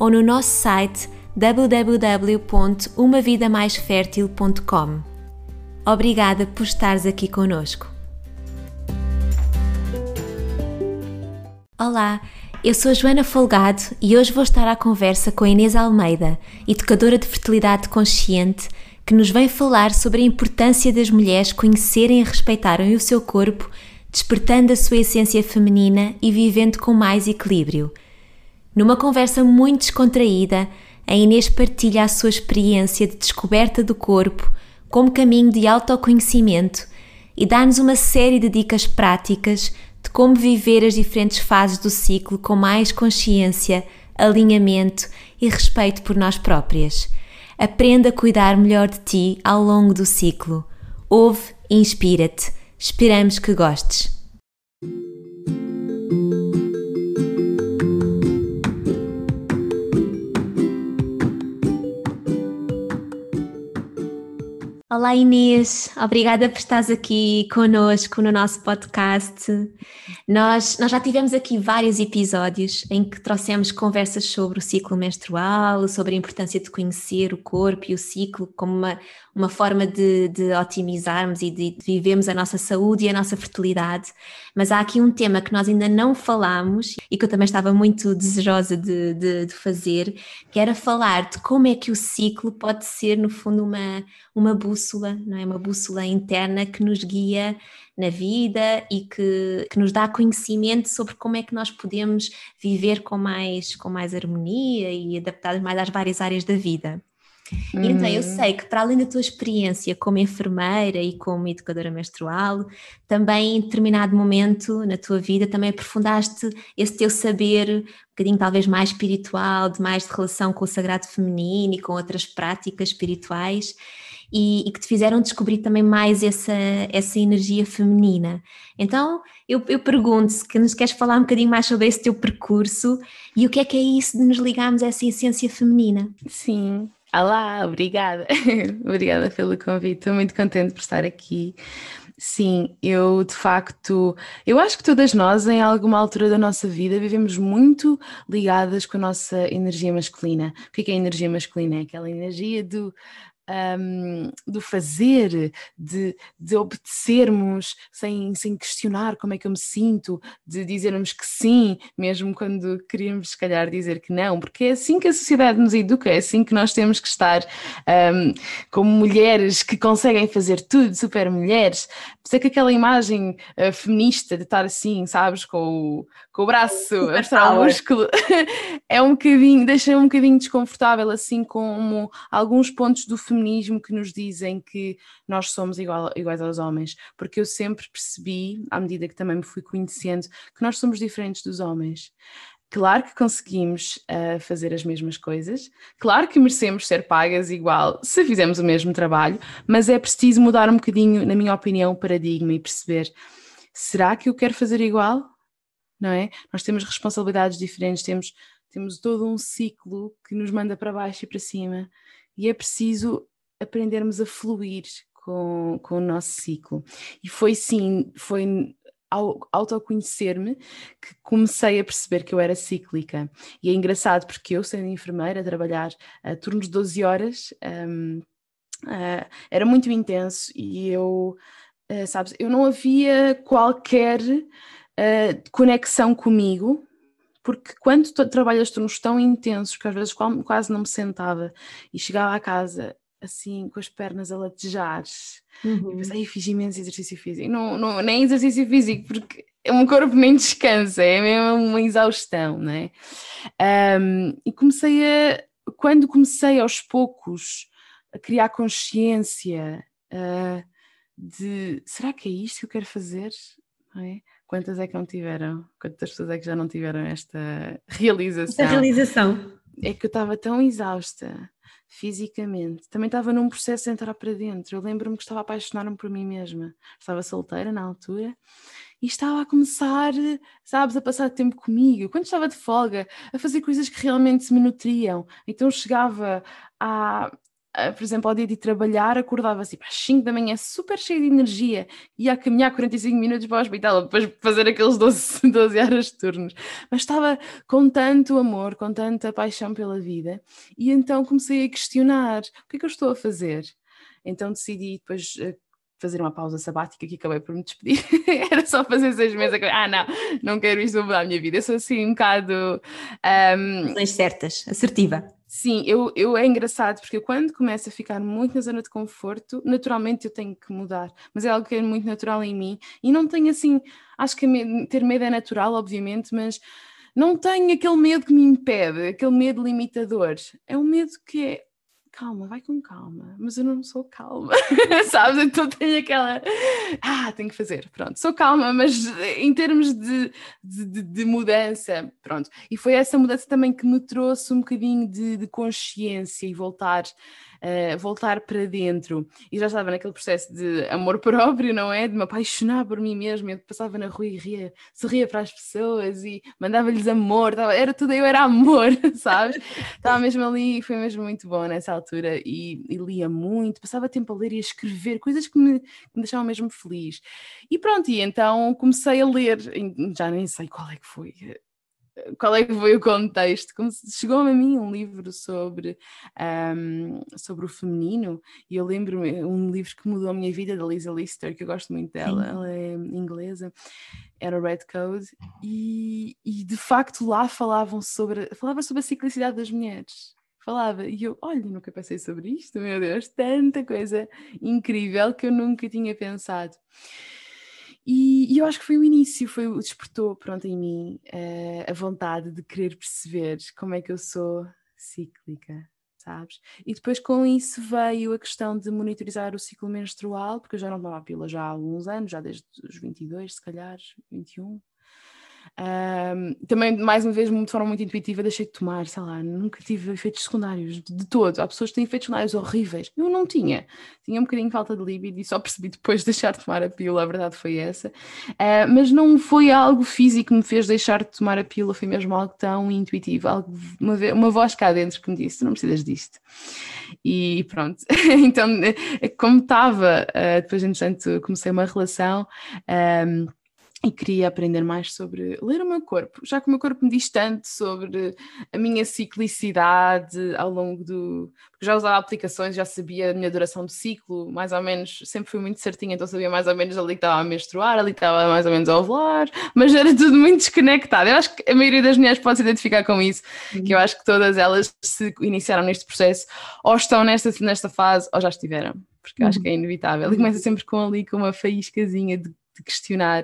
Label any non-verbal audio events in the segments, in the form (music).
ou no nosso site www.umavidamaisfertil.com. Obrigada por estares aqui conosco. Olá, eu sou Joana Folgado e hoje vou estar à conversa com a Inês Almeida, educadora de fertilidade consciente, que nos vem falar sobre a importância das mulheres conhecerem e respeitarem o seu corpo, despertando a sua essência feminina e vivendo com mais equilíbrio. Numa conversa muito descontraída, a Inês partilha a sua experiência de descoberta do corpo como caminho de autoconhecimento e dá-nos uma série de dicas práticas de como viver as diferentes fases do ciclo com mais consciência, alinhamento e respeito por nós próprias. Aprenda a cuidar melhor de ti ao longo do ciclo. Ouve e inspira-te. Esperamos que gostes. Olá Inês, obrigada por estares aqui conosco no nosso podcast. Nós, nós já tivemos aqui vários episódios em que trouxemos conversas sobre o ciclo menstrual, sobre a importância de conhecer o corpo e o ciclo como uma, uma forma de, de otimizarmos e de, vivermos a nossa saúde e a nossa fertilidade. Mas há aqui um tema que nós ainda não falamos e que eu também estava muito desejosa de, de, de fazer, que era falar de como é que o ciclo pode ser, no fundo, uma, uma bússola, não é? Uma bússola interna que nos guia na vida e que, que nos dá conhecimento sobre como é que nós podemos viver com mais, com mais harmonia e adaptados mais às várias áreas da vida. Uhum. Então, eu uhum. sei que para além da tua experiência como enfermeira e como educadora menstrual, também em determinado momento na tua vida também aprofundaste esse teu saber, um bocadinho talvez mais espiritual, de mais de relação com o sagrado feminino e com outras práticas espirituais. E, e, que te fizeram descobrir também mais essa, essa energia feminina. Então, eu, eu pergunto se que nos queres falar um bocadinho mais sobre esse teu percurso e o que é que é isso de nos ligarmos a essa essência feminina. Sim, Olá, obrigada. (laughs) obrigada pelo convite. Estou muito contente por estar aqui. Sim, eu de facto, eu acho que todas nós, em alguma altura da nossa vida, vivemos muito ligadas com a nossa energia masculina. O que é, que é a energia masculina? É aquela energia do um, do fazer, de, de obedecermos sem, sem questionar como é que eu me sinto, de dizermos que sim, mesmo quando queríamos, se calhar, dizer que não, porque é assim que a sociedade nos educa, é assim que nós temos que estar um, como mulheres que conseguem fazer tudo, super mulheres. Por que aquela imagem uh, feminista de estar assim, sabes, com o, com o braço a mostrar o músculo, (laughs) é um bocadinho, deixa um bocadinho desconfortável, assim como alguns pontos do feminismo feminismo que nos dizem que nós somos igual, iguais aos homens, porque eu sempre percebi, à medida que também me fui conhecendo, que nós somos diferentes dos homens. Claro que conseguimos uh, fazer as mesmas coisas, claro que merecemos ser pagas igual se fizermos o mesmo trabalho, mas é preciso mudar um bocadinho, na minha opinião, o paradigma e perceber: será que eu quero fazer igual? Não é? Nós temos responsabilidades diferentes, temos, temos todo um ciclo que nos manda para baixo e para cima, e é preciso aprendermos a fluir com, com o nosso ciclo. E foi sim, foi ao autoconhecer-me que comecei a perceber que eu era cíclica. E é engraçado porque eu, sendo enfermeira, a trabalhar a turnos de 12 horas, um, uh, ah, era muito intenso e eu, uh, sabes, eu não havia qualquer uh, conexão comigo. Porque quando trabalhas turnos tão intensos que às vezes quase não me sentava e chegava à casa assim com as pernas a latejar. Uhum. E pensei, fiz imenso exercício físico. Não, não, nem exercício físico, porque o meu corpo nem descansa, é mesmo uma exaustão, não é? Um, e comecei a, quando comecei aos poucos a criar consciência uh, de será que é isto que eu quero fazer? É? Quantas é que não tiveram? Quantas pessoas é que já não tiveram esta realização? Esta realização. é que eu estava tão exausta fisicamente, também estava num processo de entrar para dentro. Eu lembro-me que estava a apaixonar-me por mim mesma. Estava solteira na altura e estava a começar, sabes, a passar tempo comigo. Quando estava de folga, a fazer coisas que realmente me nutriam. Então chegava Uh, por exemplo, ao dia de trabalhar, acordava assim às 5 da manhã, super cheia de energia, ia a caminhar 45 minutos para o hospital, depois fazer aqueles 12, 12 (laughs) horas de turnos. Mas estava com tanto amor, com tanta paixão pela vida, e então comecei a questionar: o que é que eu estou a fazer? Então decidi depois uh, fazer uma pausa sabática que acabei por me despedir. (laughs) Era só fazer seis meses. Ah, não, não quero isto, mudar a minha vida. Eu sou assim um bocado. Um... certas, assertiva. Sim, eu, eu é engraçado porque eu, quando começo a ficar muito na zona de conforto, naturalmente eu tenho que mudar, mas é algo que é muito natural em mim e não tenho assim, acho que ter medo é natural, obviamente, mas não tenho aquele medo que me impede, aquele medo limitador. É um medo que é calma, vai com calma, mas eu não sou calma, (laughs) sabes? Então tenho aquela, ah, tenho que fazer, pronto, sou calma, mas em termos de, de, de mudança, pronto. E foi essa mudança também que me trouxe um bocadinho de, de consciência e voltar uh, voltar para dentro. E já estava naquele processo de amor (laughs) próprio, não é? De me apaixonar por mim mesma. Eu passava na rua e ria, sorria para as pessoas e mandava-lhes amor. Tava, era tudo, eu era amor, (laughs) sabes? Estava mesmo ali e foi mesmo muito bom nessa altura. E, e, lia muito, passava tempo a ler e a escrever coisas que me, que me deixavam mesmo feliz. E pronto, e então comecei a ler, já nem sei qual é que foi qual é que foi o contexto? Como chegou-me a mim um livro sobre, um, sobre o feminino e eu lembro-me um livro que mudou a minha vida da Lisa Lister, que eu gosto muito dela, Sim. ela é inglesa, era Red Code e, e de facto lá falavam sobre, falava sobre a ciclicidade das mulheres falava. E eu, olha, nunca pensei sobre isto, meu Deus, tanta coisa incrível que eu nunca tinha pensado. E, e, eu acho que foi o início, foi o despertou pronto em mim uh, a vontade de querer perceber como é que eu sou cíclica, sabes? E depois com isso veio a questão de monitorizar o ciclo menstrual, porque eu já não tomava pílula já há alguns anos, já desde os 22, se calhar, 21. Um, também, mais uma vez, de forma muito intuitiva, deixei de tomar, sei lá, nunca tive efeitos secundários de todo. Há pessoas que têm efeitos secundários horríveis. Eu não tinha. Tinha um bocadinho de falta de libido e só percebi depois de deixar de tomar a pílula, a verdade foi essa. Uh, mas não foi algo físico que me fez deixar de tomar a pílula, foi mesmo algo tão intuitivo, algo, uma, uma voz cá dentro que me disse: não precisas disto. E pronto. (laughs) então, eh, como estava, uh, depois, entretanto, comecei uma relação. Um, e queria aprender mais sobre ler o meu corpo, já que o meu corpo me diz tanto sobre a minha ciclicidade ao longo do. Porque já usava aplicações, já sabia a minha duração de ciclo, mais ou menos, sempre fui muito certinha, então sabia mais ou menos ali que estava a menstruar, ali que estava mais ou menos a ovular, mas era tudo muito desconectado. Eu acho que a maioria das mulheres pode se identificar com isso, uhum. que eu acho que todas elas se iniciaram neste processo, ou estão nesta, nesta fase, ou já estiveram, porque uhum. acho que é inevitável. E começa sempre com ali com uma faíscazinha de de questionar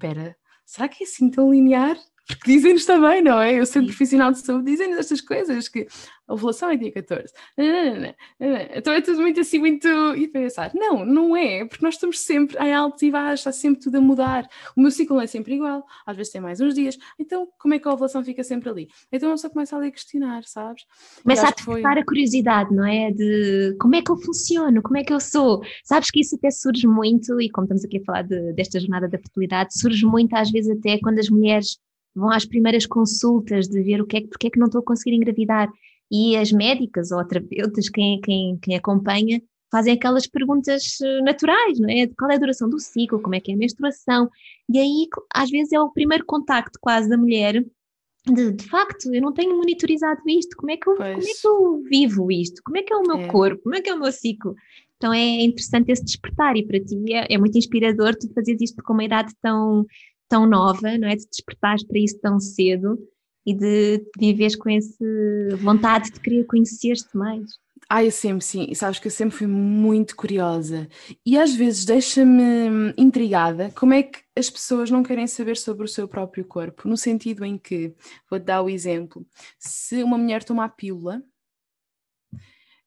espera, será que é assim tão linear? Porque dizem-nos também, não é? Eu sendo profissional de saúde, dizem-nos estas coisas, que a ovulação é dia 14. Então é tudo muito assim, muito. E pensar, não, não é, porque nós estamos sempre em altos e baixos, está sempre tudo a mudar. O meu ciclo não é sempre igual, às vezes tem mais uns dias. Então, como é que a ovulação fica sempre ali? Então, só começa ali a questionar, sabes? Começa a despertar foi... a curiosidade, não é? De como é que eu funciono, como é que eu sou. Sabes que isso até surge muito, e como estamos aqui a falar de, desta jornada da fertilidade, surge muito às vezes até quando as mulheres vão às primeiras consultas de ver o que é, porque é que não estou a conseguir engravidar. E as médicas ou terapeutas, quem, quem, quem acompanha, fazem aquelas perguntas eh, naturais, não é? Qual é a duração do ciclo, como é que é a menstruação? E aí, às vezes, é o primeiro contacto quase da mulher de, de facto, eu não tenho monitorizado isto, como é que eu, como é que eu vivo isto? Como é que é o meu é. corpo? Como é que é o meu ciclo? Então é interessante esse despertar e para ti é, é muito inspirador tu fazeres isto com uma idade tão, tão nova, não é? De despertares para isso tão cedo e de viveres com essa vontade de querer conhecer-te mais. Ah, eu sempre, sim. E sabes que eu sempre fui muito curiosa. E às vezes deixa-me intrigada como é que as pessoas não querem saber sobre o seu próprio corpo. No sentido em que, vou-te dar o exemplo, se uma mulher toma a pílula,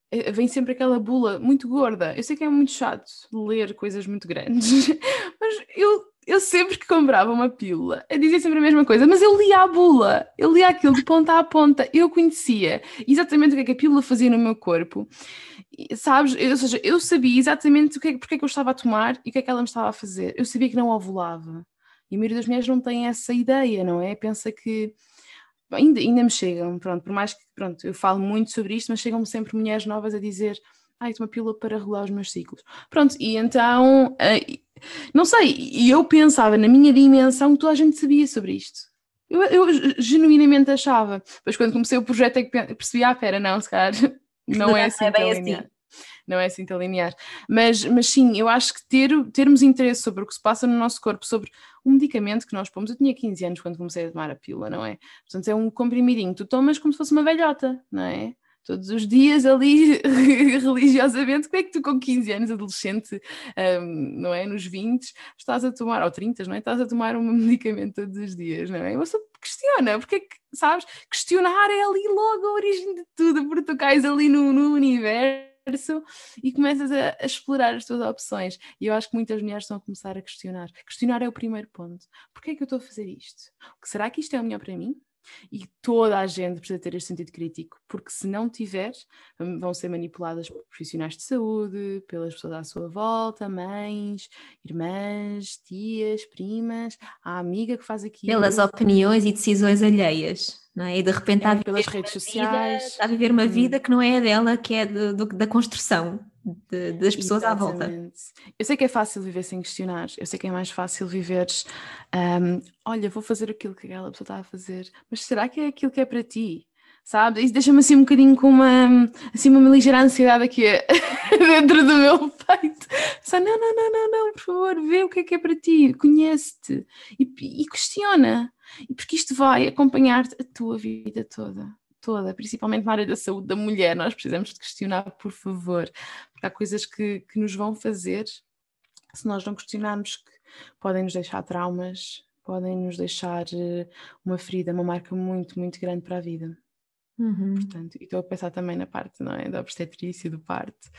eh, vem sempre aquela bula muito gorda. Eu sei que é muito chato ler coisas muito grandes, (laughs) mas eu eu sempre que comprava uma pílula, eu dizia sempre a mesma coisa, mas eu lia a bula, eu lia aquilo de ponta a ponta, eu conhecia exatamente o que é que a pílula fazia no meu corpo, sabes? ou seja, eu sabia exatamente o que é, porque é que eu estava a tomar e o que é que ela me estava a fazer. Eu sabia que não ovulava. E a maioria das mulheres não tem essa ideia, não é? Pensa que ainda, ainda me chegam, pronto, por mais que pronto, eu falo muito sobre isto, mas chegam-me sempre mulheres novas a dizer ai, uma pílula para regular os meus ciclos. Pronto, e então, uh, não sei, e eu pensava na minha dimensão que toda a gente sabia sobre isto. Eu, eu genuinamente achava. Depois, quando comecei o projeto, é que percebi, ah, pera, não, se calhar (laughs) não é assim tão linear. Assim. Não é assim tão linear. Mas, mas sim, eu acho que ter, termos interesse sobre o que se passa no nosso corpo, sobre um medicamento que nós pomos. Eu tinha 15 anos quando comecei a tomar a pílula, não é? Portanto, é um comprimidinho. Tu tomas como se fosse uma velhota, não é? Todos os dias ali (laughs) religiosamente, como é que tu com 15 anos, adolescente, um, não é, nos 20, estás a tomar, ou 30, não é, estás a tomar um (laughs) medicamento todos os dias, não é? Você questiona, porque é que, sabes, questionar é ali logo a origem de tudo, porque tu cais ali no, no universo e começas a, a, explorar as tuas opções. E eu acho que muitas mulheres estão a começar a questionar. Questionar é o primeiro ponto. Porquê é que eu estou a fazer isto? Será que isto é o melhor para mim? E toda a gente precisa ter este sentido crítico, porque se não tiver, hum, vão ser manipuladas por profissionais de saúde, pelas pessoas à sua volta, mães, irmãs, tias, primas, a amiga que faz aquilo. Pelas opiniões e decisões alheias, não é? E de repente é, pelas redes sociais. Vida, está a viver uma hum. vida que não é a dela, que é do, do, da construção de, das pessoas Exatamente. à volta. Eu sei que é fácil viver sem questionar, eu sei que é mais fácil viver, um, olha, vou fazer aquilo que aquela pessoa está a fazer, mas será que é aquilo que é para ti? Sabe? Isso deixa-me assim um bocadinho com uma, assim, uma ligeira ansiedade aqui (laughs) dentro do meu peito. Só, não, não, não, não, não, por favor, vê o que é que é para ti, conhece-te e, e questiona. Porque isto vai acompanhar-te a tua vida toda toda, principalmente na área da saúde da mulher, nós precisamos de questionar, por favor, porque há coisas que, que nos vão fazer, se nós não questionarmos, que podem nos deixar traumas, podem nos deixar eh, uma ferida, uma marca muito, muito grande para a vida. Uhum. Portanto, e estou a pensar também na parte não é, da obstetrícia, do parto.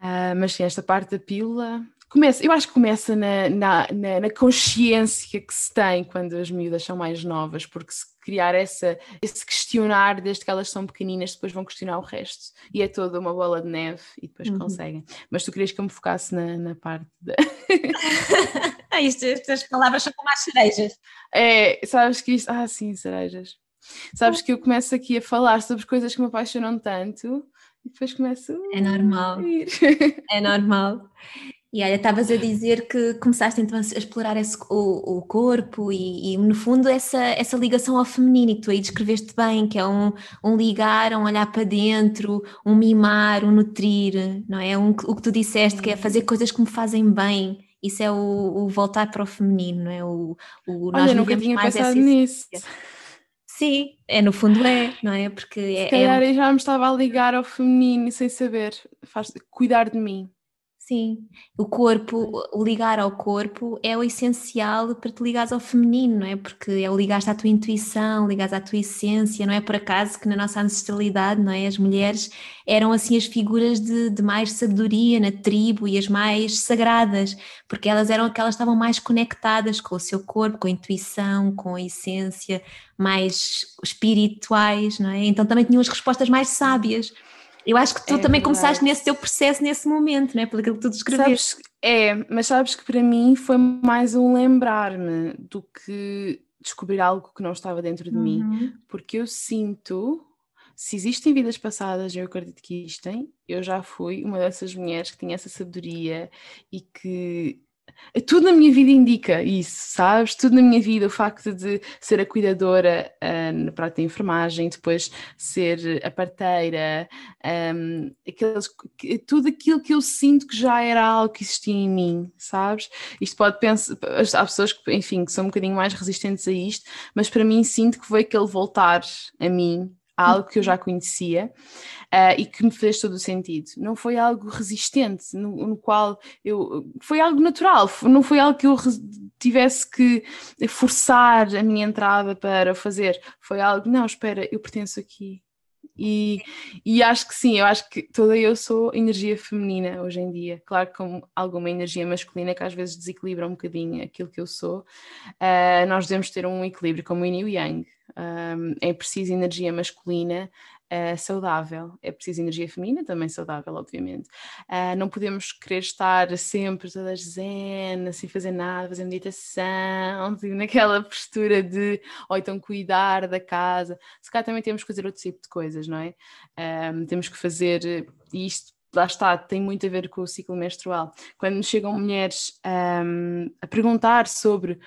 Uh, mas sim, esta parte da pílula começa, eu acho que começa na, na, na, na, consciência que se tem quando as miúdas são mais novas, porque se criar essa, esse questionar desde que elas são pequeninas, depois vão questionar o resto. E é toda uma bola de neve e depois uhum. conseguem. Mas tu querias que eu me focasse na, na parte da. (laughs) ah, isto, estas palavras são como as cerejas. É, sabes que isto. Ah, sim, cerejas. Sabes que eu começo aqui a falar sobre coisas que me apaixonam tanto e depois começo. É normal. (laughs) é normal. E olha, estavas a dizer que começaste então a explorar esse, o, o corpo e, e, no fundo essa, essa ligação ao feminino, e que tu aí descreveste bem, que é um, um ligar, um olhar para dentro, um mimar, um nutrir, não é? Um, o que tu disseste, que é fazer coisas que me fazem bem. Isso é o, o voltar para o feminino, não é? O, o, olha, nós nunca tinha mais pensado nisso. Sim, é no fundo é, não é? Porque é, Se calhar é... eu já me estava a ligar ao feminino sem saber, faz cuidar de mim. Sim, o corpo, o ligar ao corpo é o essencial para te ligares ao feminino, não é? Porque é o ligar à tua intuição, ligares à tua essência, não é por acaso que na nossa ancestralidade, não é? As mulheres eram assim as figuras de, de mais sabedoria na tribo e as mais sagradas, porque elas eram aquelas que estavam mais conectadas com o seu corpo, com a intuição, com a essência, mais espirituais, não é? Então também tinham as respostas mais sábias. Eu acho que tu é também verdade. começaste nesse teu processo nesse momento, não é? Pelo que tu descreveste. Sabes, é, mas sabes que para mim foi mais um lembrar-me do que descobrir algo que não estava dentro de uhum. mim, porque eu sinto, se existem vidas passadas, eu acredito que existem, eu já fui uma dessas mulheres que tinha essa sabedoria e que tudo na minha vida indica isso, sabes? Tudo na minha vida, o facto de ser a cuidadora uh, na prática de enfermagem, depois ser a parteira, um, aqueles, tudo aquilo que eu sinto que já era algo que existia em mim, sabes? Isto pode pensar, há pessoas que, enfim, que são um bocadinho mais resistentes a isto, mas para mim sinto que foi aquele voltar a mim algo que eu já conhecia uh, e que me fez todo o sentido. Não foi algo resistente, no, no, qual eu. Foi algo natural, não foi algo que eu tivesse que forçar a minha entrada para fazer. Foi algo, não, espera, eu pertenço aqui. E, e acho que sim, eu acho que toda eu sou energia feminina hoje em dia. Claro que com alguma energia masculina que às vezes desequilibra um bocadinho aquilo que eu sou. Uh, nós devemos ter um equilíbrio como o yin e o yang. Um, é preciso energia masculina uh, saudável. É preciso energia feminina, também saudável, obviamente. Uh, não podemos querer estar sempre todas zen, sem fazer nada, fazer meditação, tipo, (laughs) naquela postura de, ou então cuidar da casa. Se calhar também temos que fazer outro tipo de coisas, não é? Um, temos que fazer isto lá está, tem muito a ver com o ciclo menstrual. Quando chegam mulheres um, a perguntar sobre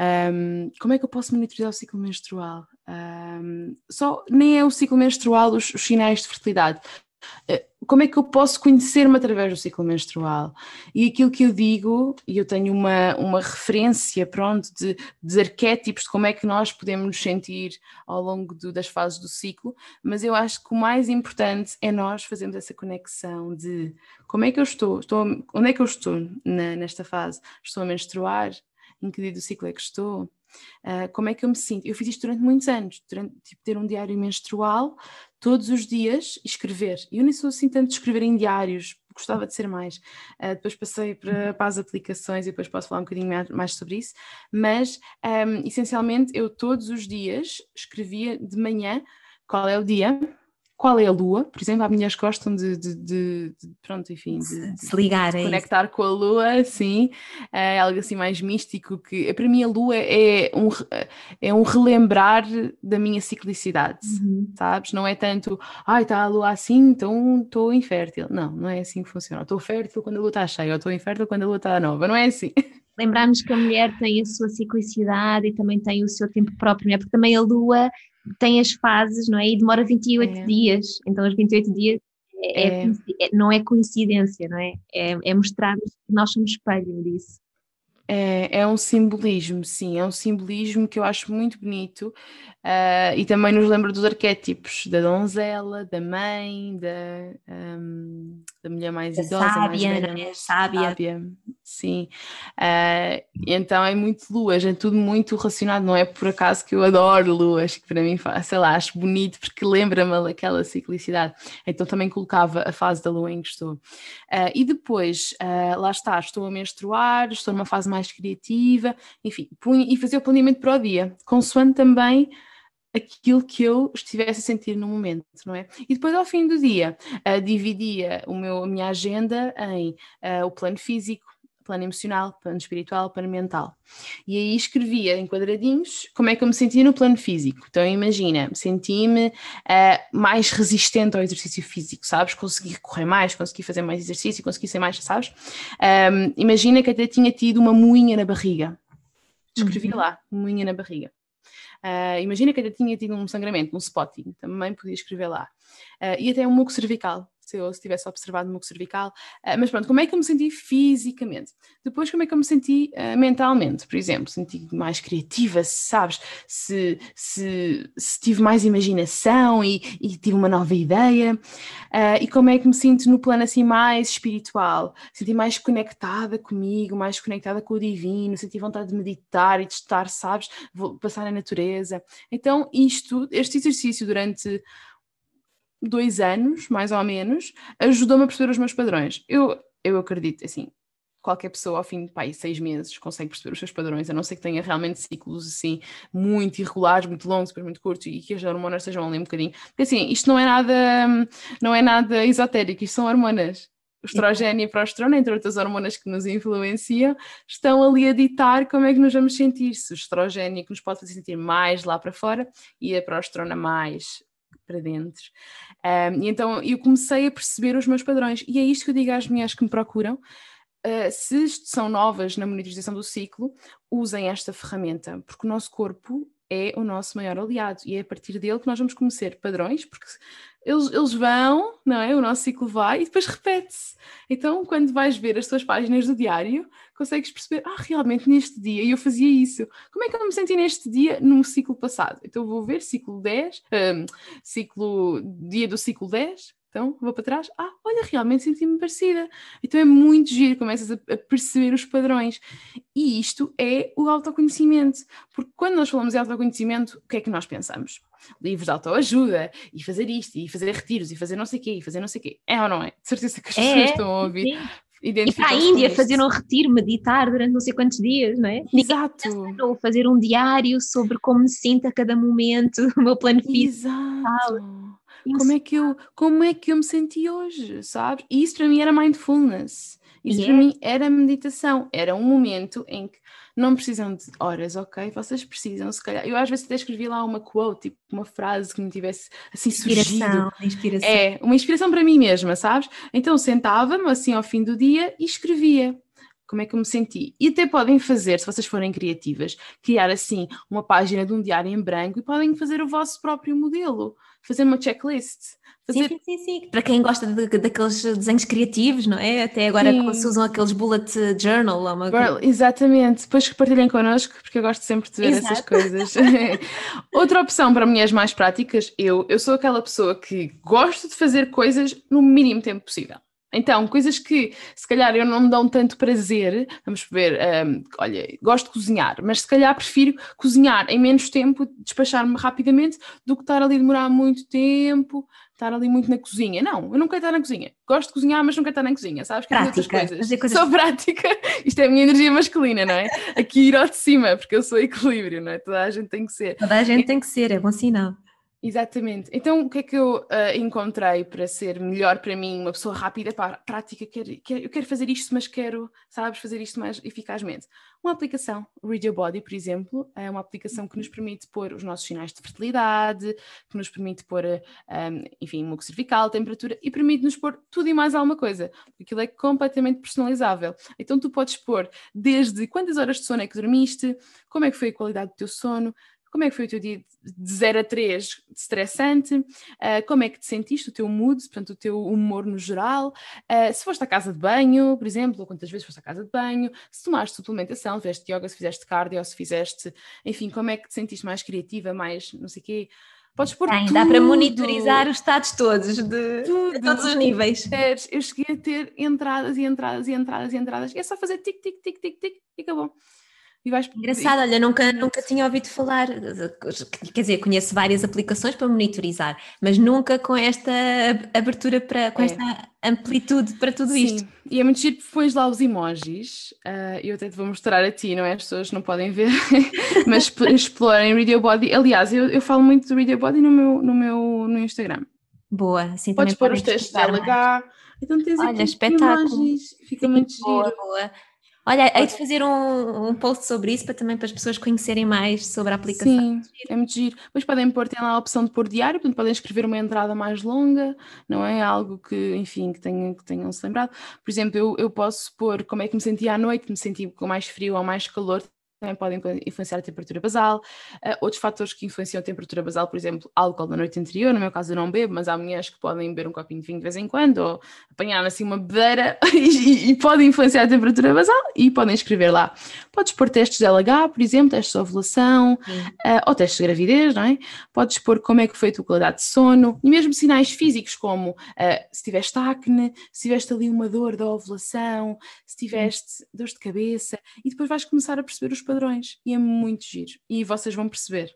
um, como é que eu posso monitorizar o ciclo menstrual? Um, só nem é o ciclo menstrual os, os sinais de fertilidade. Eh, como é que eu posso conhecer-me através do ciclo menstrual? E aquilo que eu digo, e eu tenho uma, uma referência, pronto, de, de arquétipos de como é que nós podemos nos sentir ao longo do, das fases do ciclo, mas eu acho que o mais importante é nós fazermos essa conexão de como é que eu estou, estou onde é que eu estou na, nesta fase? Estou a menstruar? Em que dia do ciclo é que estou, uh, como é que eu me sinto. Eu fiz isto durante muitos anos, durante, tipo, ter um diário menstrual todos os dias e escrever. Eu nem sou assim tanto de escrever em diários, gostava de ser mais. Uh, depois passei para, para, as aplicações e depois posso falar um bocadinho mais sobre isso, mas um, essencialmente eu todos os dias escrevia de manhã qual é o dia, qual é a lua, por exemplo, há mulheres que gostam de, de, de, de pronto, enfim, de, se conectar isso. com a lua, sim, é algo assim mais místico que para mim a lua é um, é um relembrar da minha ciclicidade, uhum. sabes? Não é tanto, ai, está a lua assim, então estou infértil. Não, não é assim que funciona. Estou fértil quando a lua está cheia, ou estou infértil quando a lua está nova, não é assim. (laughs) Lembrarmos que a mulher tem a sua ciclicidade e também tem o seu tempo próprio, não é? Porque também a lua tem as fases, não é? E demora 28 é. dias, então os 28 dias é, é. é, não é coincidência, não é? É, é mostrar que nós somos espelho disso. É, é um simbolismo, sim, é um simbolismo que eu acho muito bonito uh, e também nos lembra dos arquétipos da donzela, da mãe, da, um, da mulher mais da idosa, sábia, mais velha, né? sábia. sábia. Sim, uh, então é muito luas, é tudo muito relacionado, não é por acaso que eu adoro luas, que para mim, sei lá, acho bonito porque lembra-me daquela ciclicidade. Então também colocava a fase da lua em que estou. Uh, e depois, lá está, estou a menstruar, estou numa fase mais criativa, enfim, e fazer o planeamento para o dia, consoante também aquilo que eu estivesse a sentir no momento, não é? E depois ao fim do dia uh, dividia o meu, a minha agenda em uh, o plano físico, plano emocional, plano espiritual, plano mental. E aí escrevia em quadradinhos como é que eu me sentia no plano físico. Então imagina, senti-me uh, mais resistente ao exercício físico, sabes? Consegui correr mais, consegui fazer mais exercício, consegui ser mais, sabes? Um, imagina que até tinha tido uma moinha na barriga. Escrevia uhum. lá, moinha na barriga. Uh, imagina que até tinha tido um sangramento, um spotting, também podia escrever lá. Uh, e até um muco cervical, se eu se tivesse observado o muco cervical. Uh, mas pronto, como é que eu me senti fisicamente? Depois, como é que eu me senti uh, mentalmente? Por exemplo, senti mais criativa, sabes? Se, se, se tive mais imaginação e, e, tive uma nova ideia. Uh, e como é que me sinto no plano assim mais espiritual? Senti mais conectada comigo, mais conectada com o divino, senti vontade de meditar e de estar, sabes? Vou passar na natureza. Então, isto, este exercício durante dois anos, mais ou menos, ajudou-me a perceber os meus padrões. Eu, eu acredito, assim, qualquer pessoa ao fim de pá, seis meses consegue perceber os seus padrões, a não ser que tenha realmente ciclos assim muito irregulares, muito longos, depois muito curtos e que as hormonas estejam ali um bocadinho. Porque assim, isto não é nada, não é nada esotérico, isto são hormonas. O estrogênio e a progesterona, entre outras hormonas que nos influenciam, estão ali a ditar como é que nos vamos sentir. Se o estrogênio que nos pode fazer sentir mais lá para fora e a progesterona mais para dentro. Um, e então eu comecei a perceber os meus padrões, e é isto que eu digo às mulheres que me procuram. Uh, se são novas na monitorização do ciclo, usem esta ferramenta, porque o nosso corpo é o nosso maior aliado e é a partir dele que nós vamos conhecer padrões, porque eles, eles vão, não é? O nosso ciclo vai e depois repete-se. Então, quando vais ver as tuas páginas do diário, consegues perceber, ah, realmente neste dia eu fazia isso. Como é que eu me senti neste dia no ciclo passado? Então, vou ver ciclo 10, um, ciclo, dia do ciclo 10, Então vou para trás, ah, olha, realmente senti-me parecida. Então é muito giro, começas a, perceber os padrões. E isto é o autoconhecimento, porque quando nós falamos de autoconhecimento, o que é que nós pensamos? Livros de autoajuda, e fazer isto, e fazer retiros, e fazer não sei o quê, e fazer não sei o quê. É ou não é? De certeza que as é, pessoas estão a ouvir. Sim. E para a Índia fazer um retiro, meditar durante não sei quantos dias, não é? Exato. Ou fazer um diário sobre como me sinto a cada momento, (laughs) o meu plano físico. Exato. Como é, que eu, como é que eu me senti hoje, sabes? E isso para mim era mindfulness. Isso yeah. para mim era meditação. Era um momento em que não precisam de horas, ok? Vocês precisam, se calhar. Eu às vezes até escrevi lá uma quote, tipo uma frase que me tivesse assim inspiração, surgido. Inspiração. É, uma inspiração para mim mesma, sabes? Então sentava-me assim ao fim do dia e escrevia como é que eu me senti. E até podem fazer, se vocês forem criativas, criar assim uma página de um diário em branco e podem fazer o vosso próprio modelo, fazer uma checklist. Fazer... Sim, sim, sim, Para quem gosta de, daqueles desenhos criativos, não é? Até agora sim. se usam aqueles bullet journal. Ou uma... Well, exatamente, depois que partilhem connosco, porque eu gosto sempre de ver Exato. essas coisas. (laughs) Outra opção para mulheres mais práticas, eu, eu sou aquela pessoa que gosto de fazer coisas no mínimo tempo possível. Então, coisas que se calhar eu não me dão tanto prazer, vamos ver, um, olha, gosto de cozinhar, mas se calhar prefiro cozinhar em menos tempo, despachar-me rapidamente, do que estar ali a demorar muito tempo, estar ali muito na cozinha. Não, eu não quero estar na cozinha. Gosto de cozinhar, mas não quero estar na cozinha, sabes? Quero prática, coisas. coisas. Sou prática. (laughs) Isto é a minha energia masculina, não é? Aqui ir ao de cima, porque eu sou equilíbrio, não é? Toda a gente tem que ser. Toda a gente tem que ser, é bom sinal. Exatamente. Então, o que é que eu uh, encontrei para ser melhor para mim, uma pessoa rápida, para prática, quero, quero, eu quero fazer isto, mas quero, sabes, fazer isto mais eficazmente. Uma aplicação, Read Your Body, por exemplo, é uma aplicação que nos permite pôr os nossos sinais de fertilidade, que nos permite pôr, um, ah, enfim, muco cervical, temperatura, e permite-nos pôr tudo e mais alguma coisa, porque aquilo é completamente personalizável. Então, tu podes pôr desde quantas horas de sono é que dormiste, como é que foi a qualidade do teu sono, como é que foi o teu dia de 0 a 3 estressante? Uh, como é que te sentiste, o teu mood, portanto, o teu humor no geral? Uh, se foste à casa de banho, por exemplo, ou quantas vezes foste à casa de banho? Se tomaste suplementação, se fizeste yoga, se fizeste cardio, se fizeste, enfim, como é que te sentiste mais criativa, mais não sei o quê? Podes pôr Tem, tudo. Dá para monitorizar os estados todos, de, de todos os níveis. Eu cheguei a ter entradas e entradas e entradas e entradas. E é só fazer tic, tic, tic, tic, tic e acabou. E vais... Engraçado, olha, nunca, nunca tinha ouvido falar, quer dizer, conheço várias aplicações para monitorizar, mas nunca com esta abertura, para, com é. esta amplitude para tudo Sim. isto. E é muito giro, pões lá os emojis, uh, eu até te vou mostrar a ti, não é? As pessoas não podem ver, (laughs) mas explorem Radio Body. Aliás, eu, eu falo muito do Radio Body no meu, no meu no Instagram. Boa, assim Podes pôr os textos LH, então tens Olha, aqui espetáculo. emojis, fica Sim, muito boa, giro. Boa. Olha, hei de fazer um, um post sobre isso para também para as pessoas conhecerem mais sobre a aplicação. Sim, é muito giro. Mas podem pôr, tem lá a opção de pôr diário, portanto podem escrever uma entrada mais longa, não é? Algo que, enfim, que tenham, que tenham se lembrado. Por exemplo, eu, eu posso pôr como é que me senti à noite, me senti com mais frio ou mais calor, também podem influenciar a temperatura basal. Uh, outros fatores que influenciam a temperatura basal, por exemplo, álcool na noite anterior, no meu caso eu não bebo, mas há mulheres que podem beber um copinho de vinho de vez em quando, ou apanhar assim uma bebedeira (laughs) e, e, podem influenciar a temperatura basal e podem escrever lá. Podes pôr testes de LH, por exemplo, testes de ovulação, uh, ou testes de gravidez, não é? Podes pôr como é que foi a tua qualidade de sono, e mesmo sinais físicos como uh, se tiveste acne, se tiveste ali uma dor da ovulação, se tiveste dor de cabeça, e depois vais começar a perceber os padrões e é muito giro. E vocês vão perceber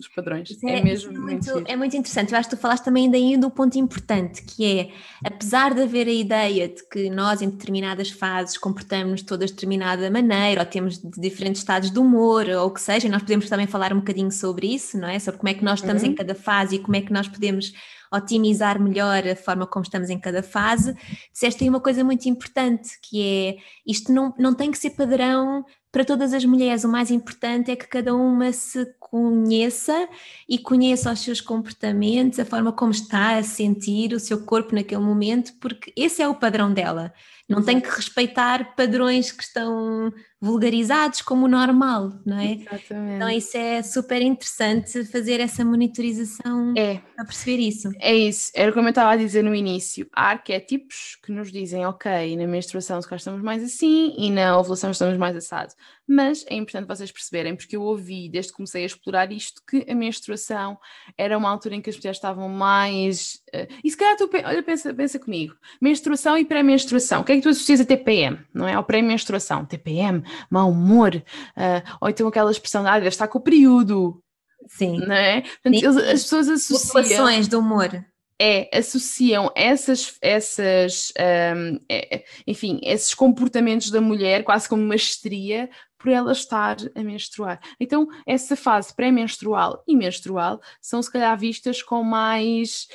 os padrões. É, é, mesmo é muito, muito, é muito interessante. Eu acho que tu falaste também daí do ponto importante, que é, apesar de haver a ideia de que nós em determinadas fases comportamos todas de determinada maneira, ou temos diferentes estados de humor, ou o que seja, nós podemos também falar um bocadinho sobre isso, não é? Sobre como é que nós estamos uhum. em cada fase e como é que nós podemos otimizar melhor a forma como estamos em cada fase. Disseste aí uma coisa muito importante, que é, isto não, não tem que ser padrão para todas as mulheres, o mais importante é que cada uma se conheça e conheça os seus comportamentos, a forma como está a sentir o seu corpo naquele momento, porque esse é o padrão dela. Não tem que respeitar padrões que estão vulgarizados como o normal, não é? Exatamente. Então isso é super interessante fazer essa monitorização é. para perceber isso. É isso, era como eu estava a dizer no início, há arquétipos que nos dizem, ok, na menstruação se estamos mais assim e na ovulação estamos mais assados, mas é importante vocês perceberem, porque eu ouvi desde que comecei a explorar isto, que a menstruação era uma altura em que as mulheres estavam mais. Uh, e se calhar tu, olha, pensa, pensa comigo: menstruação e pré-menstruação. O que é que tu associas a TPM? Não é? Ao pré-menstruação. TPM, mau humor, uh, ou então aquela expressão, ah, deve estar com o período. Sim. Não é? Portanto. Eles, as pessoas associam. Flutuações do humor é, associam essas, essas um, é, enfim, esses comportamentos da mulher quase como uma histeria por ela estar a menstruar. Então, essa fase pré-menstrual e menstrual são se calhar vistas com mais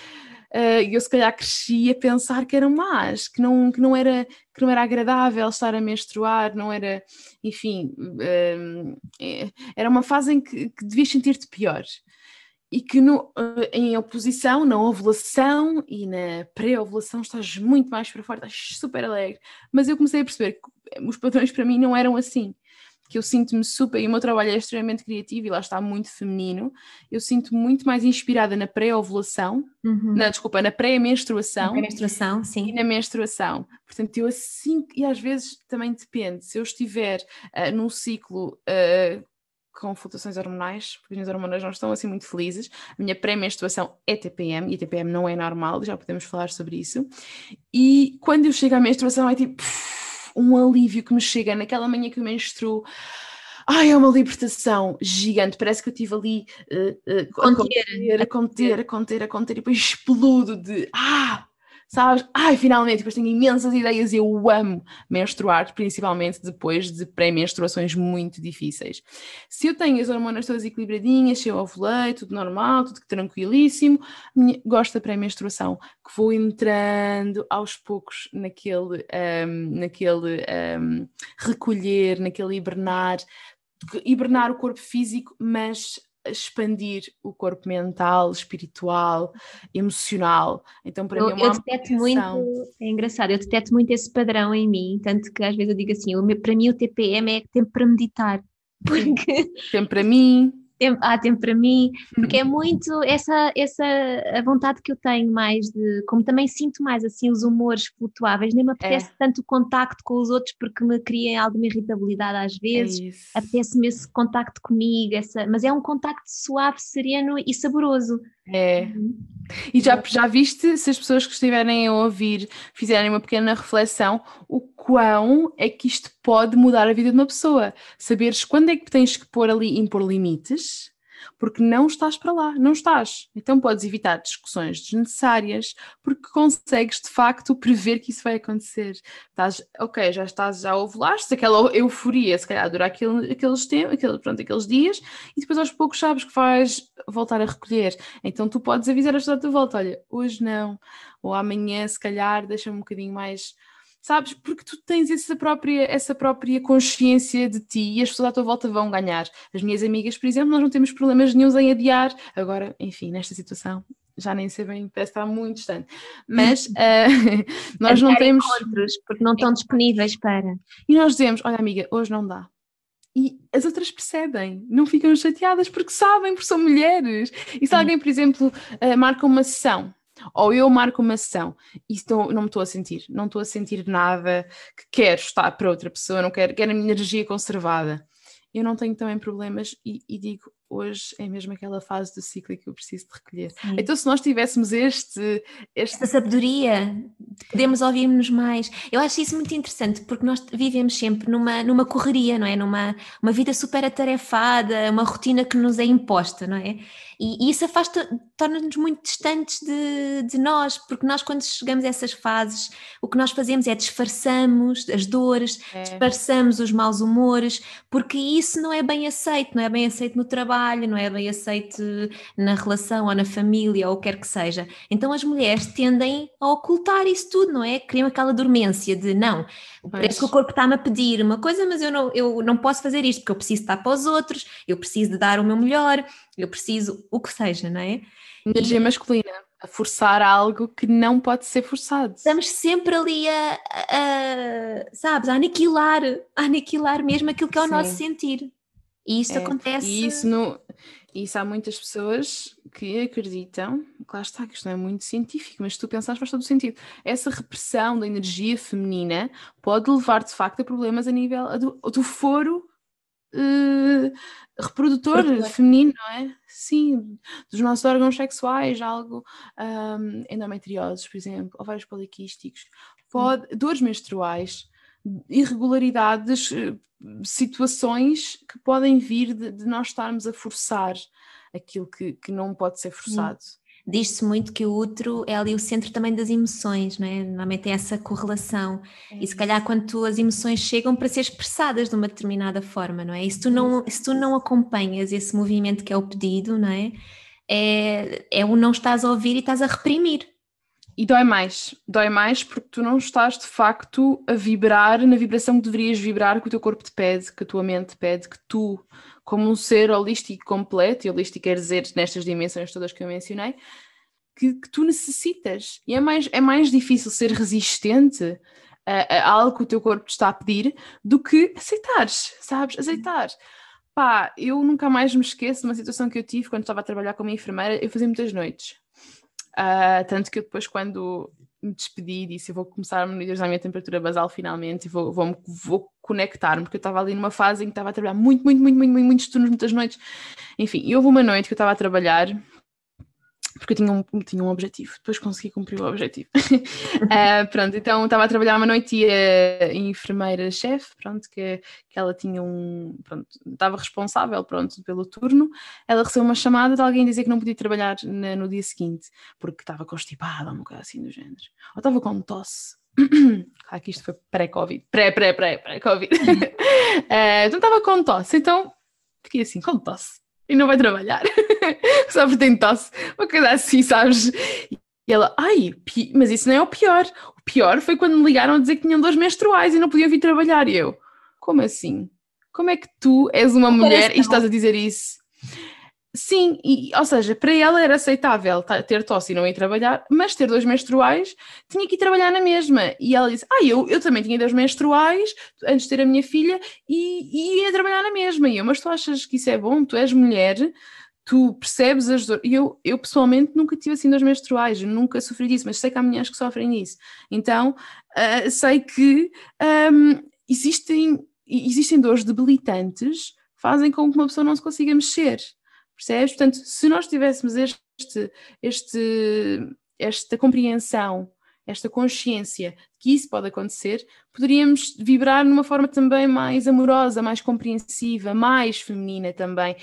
uh, eu se calhar cresci a pensar que eram más, que não, que não, era, que não era agradável estar a menstruar, não era, enfim, uh, era uma fase em que, que devias sentir-te pior e que no, em oposição, na ovulação e na pré-ovulação estás muito mais para fora, estás super alegre. Mas eu comecei a perceber que os padrões para mim não eram assim. Que eu sinto-me super, e o meu trabalho é extremamente criativo e lá está muito feminino. Eu sinto muito mais inspirada na pré-ovulação, uhum. na desculpa, na pré-menstruação. Pré-menstruação, sim. E na menstruação. Portanto, eu assim, e às vezes também depende, se eu estiver uh, num ciclo. Uh, com flutuações hormonais, porque as minhas hormonas não estão assim muito felizes. A minha pré-menstruação é TPM e a TPM não é normal, já podemos falar sobre isso. E quando eu chego à menstruação é tipo um alívio que me chega naquela manhã que eu menstruo. Ai, é uma libertação gigante. Parece que eu estive ali uh, uh, a conter, a conter, a conter, a conter, e depois explodo de ah, sabes? Ai, finalmente, depois tenho imensas ideias e eu amo menstruar, principalmente depois de pré-menstruações muito difíceis. Se eu tenho as hormonas todas equilibradinhas, se eu ovulei, tudo normal, tudo tranquilíssimo, gosto da pré-menstruação, que vou entrando aos poucos naquele, um, naquele um, recolher, naquele hibernar, hibernar o corpo físico, mas expandir o corpo mental, espiritual, emocional. Então, para eu, mim, é uma eu deteto muito, é engraçado, eu deteto muito esse padrão em mim, tanto que às vezes eu digo assim, para mim o TPM é tempo para meditar. Porque... Tempo para mim, tempo, há tempo para mim, porque é muito essa, essa a vontade que eu tenho mais de, como também sinto mais assim os humores flutuáveis, nem me apetece é. tanto o contacto com os outros porque me cria alguma irritabilidade às vezes, é apetece-me esse contacto comigo, essa, mas é um contacto suave, sereno e saboroso. É. Uhum. E já, já viste, se as pessoas que estiverem a ouvir fizerem uma pequena reflexão, o quão é que isto pode mudar a vida de uma pessoa? Saberes quando é que tens que pôr ali, impor limites, porque não estás para lá, não estás. Então podes evitar discussões desnecessárias, porque consegues de facto prever que isso vai acontecer. Estás, ok, já estás, já ovulaste, aquela euforia, se calhar dura aquele, aqueles, tempos, aquele, pronto, aqueles dias, e depois aos poucos sabes que vais voltar a recolher. Então tu podes avisar a pessoa à tua volta: olha, hoje não, ou amanhã, se calhar, deixa-me um bocadinho mais sabes? Porque tu tens essa própria, essa própria consciência de ti e as pessoas à tua volta vão ganhar. As minhas amigas, por exemplo, nós não temos problemas nenhums em adiar. Agora, enfim, nesta situação, já nem sei bem, parece estar muito distante. Mas uh, (laughs) (laughs) nós não temos. Encontros, porque não estão disponíveis para. E nós dizemos: olha, amiga, hoje não dá. E as outras percebem, não ficam chateadas porque sabem, porque são mulheres. E se alguém, por exemplo, uh, marca uma sessão ou eu marco uma sessão e estou, não me estou a sentir, não estou a sentir nada que quero estar para outra pessoa, não quero, quero a minha energia conservada. Eu não tenho também problemas e, e digo, hoje é mesmo aquela fase do ciclo que eu preciso de recolher. Sim. Então, se nós tivéssemos este, este... Esta sabedoria, podemos ouvir-nos mais. Eu acho isso muito interessante, porque nós vivemos sempre numa, numa correria, não é? Numa uma vida super atarefada, uma rotina que nos é imposta, não é? E, e isso afasta, torna-nos muito distantes de, de nós, porque nós, quando chegamos a essas fases, o que nós fazemos é disfarçamos as dores, é. disfarçamos os maus humores, porque isso não é bem aceito, não é bem aceito no trabalho, não é bem aceito na relação ou na família ou o que quer que seja. Então as mulheres tendem a ocultar isso tudo, não é? Criam aquela dormência de não, parece que o corpo está-me a pedir uma coisa, mas eu não, eu não posso fazer isto porque eu preciso estar para os outros, eu preciso de dar o meu melhor, eu preciso o que seja, não é? Energia e... masculina, a forçar algo que não pode ser forçado. Estamos sempre ali a, a sabes, a aniquilar, a aniquilar mesmo aquilo que é o Sim. nosso sentir. E isto é, acontece. E isso, no, isso há muitas pessoas que acreditam, claro está, que isto não é muito científico, mas se tu pensares faz todo o sentido. Essa repressão da energia feminina pode levar de facto a problemas a nível do, do foro uh, reprodutor feminino, não é? Sim, dos nossos órgãos sexuais, algo, um, endometrioses, por exemplo, ovários poliquísticos, pode, dores menstruais, irregularidades, eh, situações que podem vir de, de nós estarmos a forçar aquilo que, que não pode ser forçado. Diz-se muito que o útero é ali o centro também das emoções, não é? Normalmente tem essa correlação. É e se calhar quando tu, as emoções chegam para ser expressadas de uma determinada forma, não é? E se tu não, se tu não acompanhas esse movimento que é o pedido, não é? É, é o não estás a ouvir e estás a reprimir. E dói mais, dói mais porque tu não estás de facto a vibrar na vibração que deverias vibrar que o teu corpo te pede, que a tua mente te pede, que tu, como um ser holístico completo, e holístico quer dizer nestas dimensões todas que eu mencionei, que, que tu necessitas. E é mais, é mais difícil ser resistente a, a, algo que o teu corpo te está a pedir do que aceitares, sabes? Aceitar. Pá, eu nunca mais me esqueço de uma situação que eu tive quando estava a trabalhar como enfermeira, eu fazia muitas noites. Uh, tanto que eu depois, quando me despedi, disse: Eu vou começar a monitorizar a minha temperatura basal finalmente e vou, vou, vou conectar-me, porque eu estava ali numa fase em que estava a trabalhar muito, muito, muito, muito, muitos turnos, muitas noites. Enfim, e houve uma noite que eu estava a trabalhar porque eu tinha um, tinha um objetivo, depois consegui cumprir o objetivo. uh, (laughs) pronto, então estava a trabalhar uma noite e a enfermeira-chefe, pronto, que, que ela tinha um, pronto, estava responsável, pronto, pelo turno, ela recebeu uma chamada de alguém dizer que não podia trabalhar na, no dia seguinte, porque estava constipada, uma coisa assim do género, ou estava com tosse. claro (coughs) que isto foi pré-Covid, pré-pré, pré-pré-Covid. uh, (laughs) então estava com tosse, então fiquei assim, com tosse e não vai trabalhar. (laughs) (laughs) Só porque tem tosse, uma coisa assim, sabes? E ela, ai, mas isso não é o pior. O pior foi quando me ligaram a dizer que tinham dores menstruais e não podiam vir trabalhar. E eu, como assim? Como é que tu és uma mulher e estás a dizer isso? Sim, e, ou seja, para ela era aceitável ter tosse e não ir trabalhar, mas ter dores menstruais tinha que ir trabalhar na mesma. E ela disse: Ah, eu, eu também tinha dores menstruais antes de ter a minha filha e, e ia trabalhar na mesma. E eu, mas tu achas que isso é bom? Tu és mulher, tu percebes as dores. E eu, eu pessoalmente nunca tive assim dores menstruais, nunca sofri disso, mas sei que há mulheres que sofrem disso. Então, uh, sei que um, existem, existem dores debilitantes, fazem com que uma pessoa não se consiga mexer. Percebes? Portanto, se nós tivéssemos este, este, esta compreensão, esta consciência de que isso pode acontecer, poderíamos vibrar numa forma também mais amorosa, mais compreensiva, mais feminina também.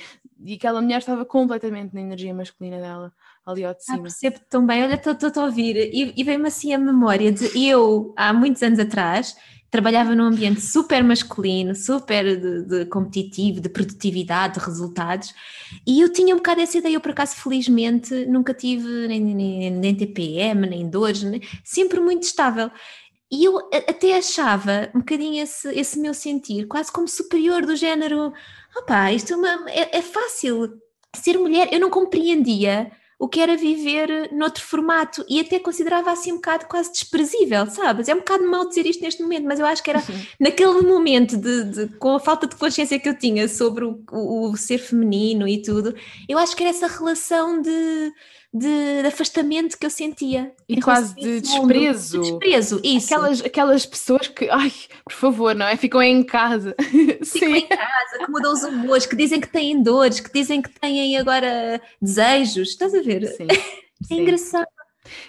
E aquela mulher estava completamente na energia masculina dela, ali ao de cima. Ah, percebo tão bem, olha, estou a ouvir, e, e vem-me assim a memória de eu, há muitos anos atrás, trabalhava num ambiente super masculino, super de, de, competitivo, de produtividade, de resultados, e eu tinha um bocado essa ideia. Eu, por acaso, felizmente, nunca tive nem, nem, nem TPM, nem dores, nem, sempre muito estável. E eu até achava um bocadinho esse, esse meu sentir quase como superior, do género: opá, isto é, uma, é, é fácil. Ser mulher, eu não compreendia o que era viver noutro formato e até considerava assim um bocado quase desprezível, sabes? É um bocado mau dizer isto neste momento, mas eu acho que era uhum. naquele momento de, de, com a falta de consciência que eu tinha sobre o, o, o ser feminino e tudo, eu acho que era essa relação de de, de afastamento que eu sentia. E quase de desprezo. De desprezo, isso. Aquelas, aquelas pessoas que, ai, por favor, não é? Ficam em casa. (laughs) Ficam Sim. em casa, que mudam os humores, que dizem que têm dores, que dizem que têm agora desejos. Estás a ver? Sim. (laughs) É Sim. engraçado.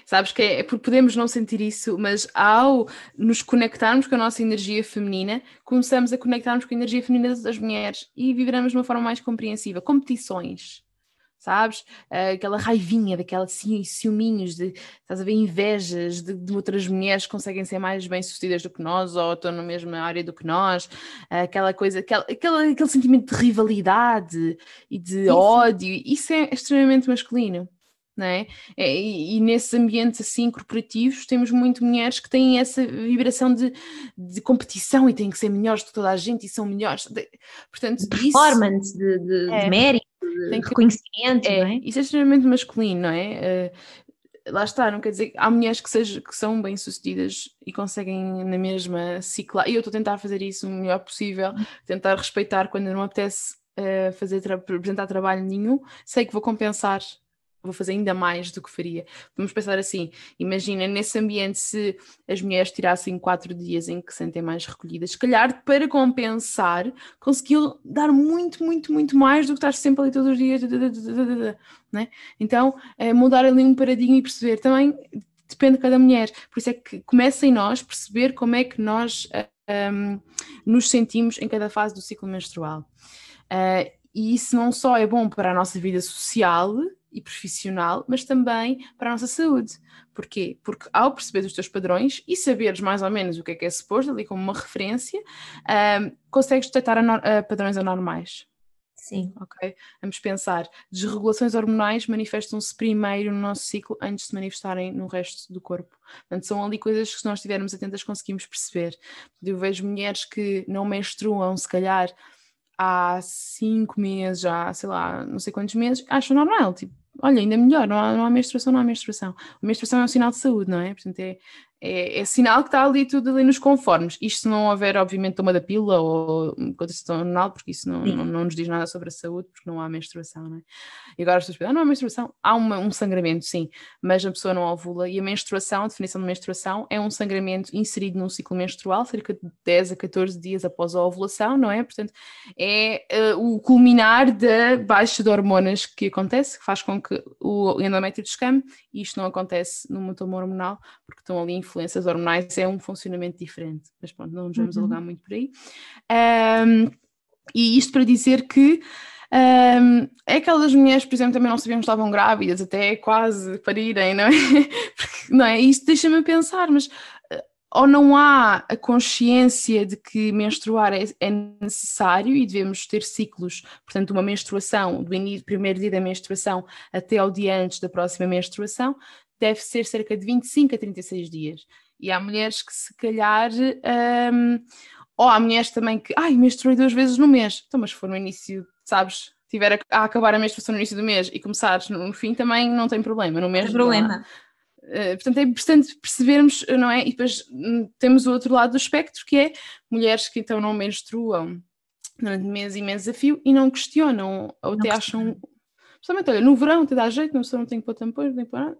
Sabes que é, é porque podemos não sentir isso, mas ao nos conectarmos com a nossa energia feminina, começamos a conectarmos com a energia feminina das mulheres e viveremos de uma forma mais compreensiva. Competições sabes? Uh, aquela raivinha, daquela ciúminhos, de, estás a ver, invejas de, de, outras mulheres que conseguem ser mais bem-sucedidas do que nós ou estão na mesma área do que nós, uh, aquela coisa, aquela, aquela, aquele sentimento de rivalidade e de ódio, isso é extremamente masculino. Não é? é e, e, nesses ambientes assim corporativos temos muito mulheres que têm essa vibração de, de competição e têm que ser melhores do que toda a gente e são melhores. De, portanto, de performance, isso, de, de, é, de mérito tem reconhecimento, é, não é? Isso é extremamente masculino, não é? Uh, lá está, não quer dizer há mulheres que, seja, que são bem-sucedidas e conseguem na mesma ciclar, e eu estou a tentar fazer isso o melhor possível, tentar respeitar quando não apetece uh, fazer tra apresentar trabalho nenhum, sei que vou compensar vou fazer ainda mais do que faria. Vamos pensar assim: imagina nesse ambiente se as mulheres tirassem quatro dias em que se sentem mais recolhidas, se calhar para compensar, conseguiam dar muito, muito, muito mais do que estar sempre ali todos os dias. Né? Então, é mudar ali um paradigma e perceber também. Depende de cada mulher, por isso é que começa em nós perceber como é que nós um, nos sentimos em cada fase do ciclo menstrual. Uh, e isso não só é bom para a nossa vida social e profissional, mas também para a nossa saúde. Porquê? Porque ao perceber os teus padrões e saberes mais ou menos o que é que é suposto, ali como uma referência, um, consegues detectar uh, padrões anormais. Sim. Ok? Vamos pensar. Desregulações hormonais manifestam-se primeiro no nosso ciclo antes de se manifestarem no resto do corpo. Portanto, são ali coisas que, se nós estivermos atentas, conseguimos perceber. Eu vejo mulheres que não menstruam, se calhar há cinco meses, já sei lá, não sei quantos meses, acham normal. Tipo, olha, ainda melhor, não há, não há menstruação, não há menstruação. A menstruação é um sinal de saúde, não é? Portanto, é, é, é, sinal que está ali tudo ali nos conformes. Isto se não houver, obviamente, toma da pílula ou contracepção hormonal, porque isso não, não, não, nos diz nada sobre a saúde, porque não há menstruação, não é? E agora as pessoas pensam, ah, não há menstruação. Há uma, um sangramento, sim, mas a pessoa não ovula. E a menstruação, a definição de menstruação, é um sangramento inserido num ciclo menstrual, cerca de 10 a 14 dias após a ovulação, não é? Portanto, é uh, o culminar da baixa de hormonas que acontece, que faz com que o endométrio descame, e isto não acontece numa toma hormonal, porque estão ali influências hormonais, é um funcionamento diferente. Mas pronto, não nos vamos uhum. alugar muito por aí. Um, e isto para dizer que um, é aquelas mulheres, por exemplo, também não sabiam que estavam grávidas, até quase parirem, não é? (laughs) Porque, não é? Isto deixa-me pensar, mas eh, ou não há a consciência de que menstruar é, é, necessário e devemos ter ciclos, portanto, uma menstruação, do início, primeiro dia da menstruação até ao dia antes da próxima menstruação, deve ser cerca de 25 a 36 dias. E há mulheres que se calhar. Um, ou há mulheres também que, ai, menstruei duas vezes no mês. Então, mas se for no início, sabes, tiver a, a acabar a menstruação no início do mês e começares no, no fim, também não tem problema. No mês, tem problema. Uh, portanto, é importante percebermos, não é? E depois um, temos o outro lado do espectro, que é mulheres que então não menstruam durante meses e meses a fio e não questionam, ou até acham. Principalmente, olha, no verão te dá jeito, não, não tem que pôr tampões, não tem que pôr nada.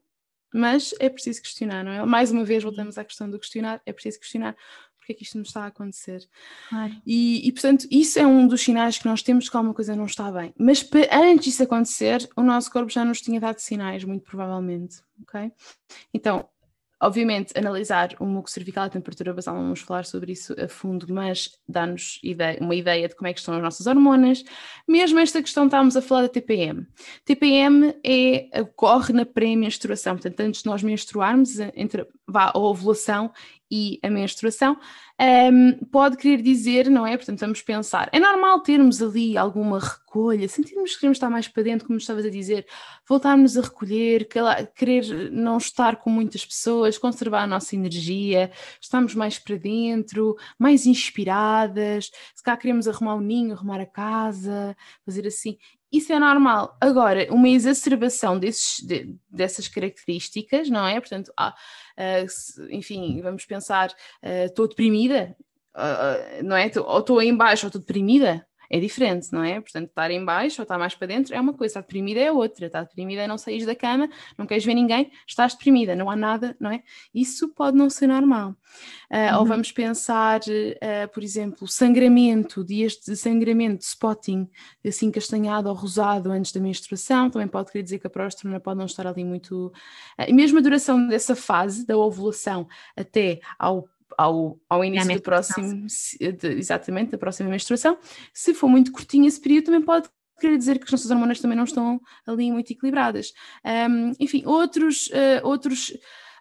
Mas é preciso questionar, não é? Mais uma vez voltamos à questão do questionar, é preciso questionar porque é que isto nos está a acontecer. Claro. E, e, portanto, isso é um dos sinais que nós temos que alguma coisa não está bem. Mas antes disso acontecer, o nosso corpo já nos tinha dado sinais, muito provavelmente, ok? Então, Obviamente, analisar o muco cervical, a temperatura basal, vamos falar sobre isso a fundo, mas dá-nos uma ideia de como é que estão as nossas hormonas. Mesmo esta questão, estávamos a falar da TPM. TPM é, ocorre na pré-menstruação, portanto, antes de nós menstruarmos, entre vá, a ovulação e a menstruação, um, pode querer dizer, não é? Portanto, vamos pensar, é normal termos ali alguma recolha, sentirmos que queremos estar mais para dentro, como estavas a dizer, voltarmos a recolher, querer não estar com muitas pessoas, conservar a nossa energia, estarmos mais para dentro, mais inspiradas, se cá queremos arrumar o ninho, arrumar a casa, fazer assim. Isso é normal. Agora, uma exacerbação desses, de, dessas características, não é? Portanto, ah, uh, enfim, vamos pensar, uh, estou deprimida, uh, não é? Ou estou em baixo ou estou deprimida, é diferente, não é? Portanto, estar em baixo ou estar mais para dentro é uma coisa, estar deprimida é outra. Estar deprimida é não sair da cama, não queres ver ninguém, estás deprimida, não há nada, não é? Isso pode não ser normal. Uh, uhum. Ou vamos pensar, uh, por exemplo, sangramento, dias de sangramento, spotting, assim castanhado ou rosado antes da menstruação, também pode querer dizer que a próstata pode não estar ali muito. Uh, e mesmo a duração dessa fase, da ovulação até ao ao, ao início do próximo, exatamente, da próxima menstruação. Se for muito curtinho esse período, também pode querer dizer que as nossas hormonas também não estão ali muito equilibradas. Um, enfim, outros, uh, outros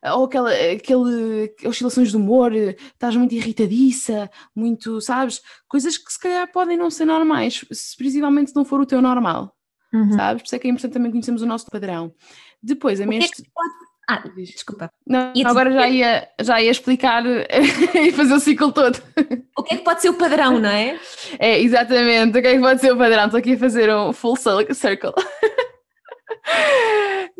ou aquela, aquele, oscilações de humor, estás muito irritadiça, muito, sabes? Coisas que se calhar podem não ser normais, se principalmente não for o teu normal, uhum. sabes? Por isso é que é importante também conhecermos o nosso padrão. Depois, a menstruação. É ah, desculpa. Não, agora já ia, já ia explicar (laughs) e fazer o ciclo todo. O que é que pode ser o padrão, não é? É, exatamente. O que é que pode ser o padrão? Estou aqui a fazer um full circle. (laughs)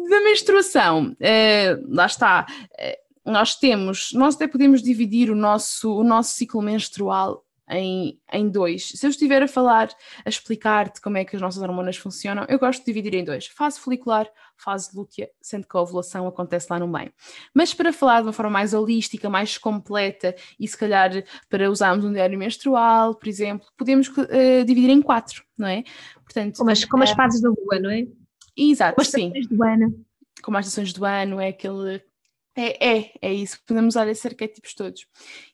da menstruação, eh, lá está. Eh, nós temos, nós até podemos dividir o nosso, o nosso ciclo menstrual em, em dois. Se eu estiver a falar, a explicar-te como é que as nossas hormonas funcionam, eu gosto de dividir em dois: fase folicular, fase lútea, sendo que a ovulação acontece lá no meio. Mas para falar de uma forma mais holística, mais completa e se calhar para usarmos um diário menstrual, por exemplo, podemos uh, dividir em quatro, não é? Portanto, como as, como as fases da lua, não é? Exato, como as sim. Do ano. Como as estações do ano, é aquele é, é, é isso, podemos usar esses arquétipos todos.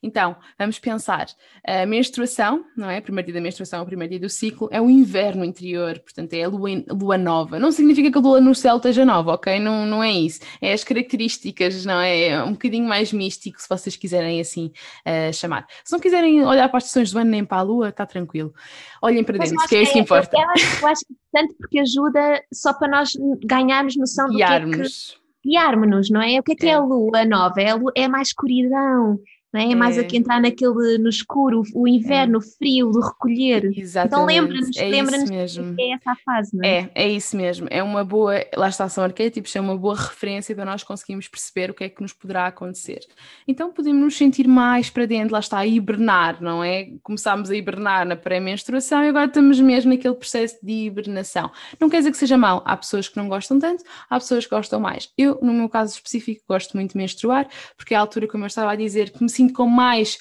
Então, vamos pensar, a menstruação, não é? O primeiro dia da menstruação, o primeiro dia do ciclo, é o inverno interior, portanto é a lua, lua nova. Não significa que a lua no céu esteja nova, ok? Não, não é isso. É as características, não é? É um bocadinho mais místico, se vocês quiserem assim uh, chamar. Se não quiserem olhar para as estações do ano nem para a lua, está tranquilo. Olhem para dentro, que é isso que, é, importa. Eu, eu acho que tanto porque ajuda só para nós ganharmos noção do Guiarmos. que é que guiarmos-nos, não é? O que é que é, é a lua nova? É, é mais escuridão, é? É mais aqui entrar naquele no escuro, o inverno, é. o frio, do recolher. Então Exatamente. Então lembra-nos, é lembra-nos que é essa a fase, não é? É, é isso mesmo. É uma boa, lá está, são arquétipos, é uma boa referência para nós conseguirmos perceber o que é que nos poderá acontecer. Então podemos nos sentir mais para dentro, lá está, a hibernar, não é? Começámos a hibernar na pré-menstruação e agora estamos mesmo naquele processo de hibernação. Não quer dizer que seja mal, há pessoas que não gostam tanto, há pessoas que gostam mais. Eu, no meu caso específico, gosto muito de menstruar, porque é a altura, como eu estava a dizer, que me sinto com mais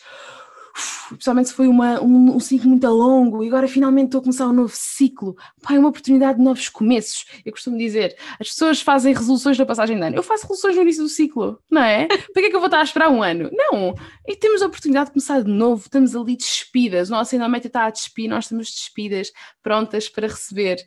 principalmente se foi uma, um, um, ciclo muito longo e agora finalmente estou a começar um novo ciclo. Pá, é uma oportunidade de novos começos. Eu costumo dizer, as pessoas fazem resoluções da passagem de ano. Eu faço resoluções no início do ciclo, não é? (laughs) Para que é que eu vou estar a esperar um ano? Não! E temos a oportunidade de começar de novo, estamos ali despidas, o nosso endométrio está a despir, nós estamos despidas, prontas para receber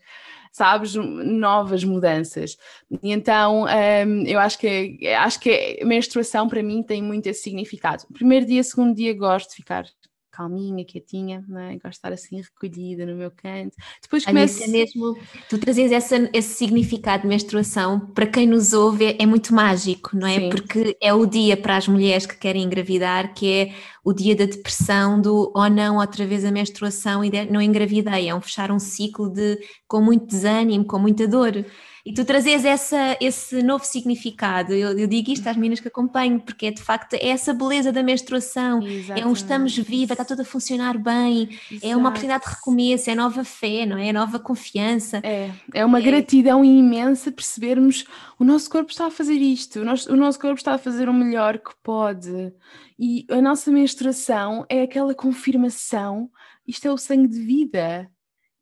sabes, novas mudanças. E então um, eu acho que acho que a menstruação para mim tem muito esse significado. Primeiro dia, segundo dia gosto de ficar calminha, quietinha, é? gosto de estar assim recolhida no meu canto. Depois começo... É mesmo, tu trazes essa, esse significado de menstruação, para quem nos ouve é muito mágico, não é? Sim. Porque é o dia para as mulheres que querem engravidar, que é o dia da depressão, do ou oh não, outra vez a menstruação e não engravidei, é um fechar um ciclo de, com muito desânimo, com muita dor. E tu trazes essa, esse novo significado. Eu, eu, digo isto às meninas que acompanho, porque é de facto é essa beleza da menstruação. Exatamente. É um estamos viva, está tudo a funcionar bem, Exato. é uma oportunidade de recomeço, é nova fé, não é? É nova confiança. É, é uma é. gratidão imensa percebermos o nosso corpo está a fazer isto, o nosso, o nosso corpo está a fazer o melhor que pode. E a nossa menstruação é aquela confirmação, isto é o sangue de vida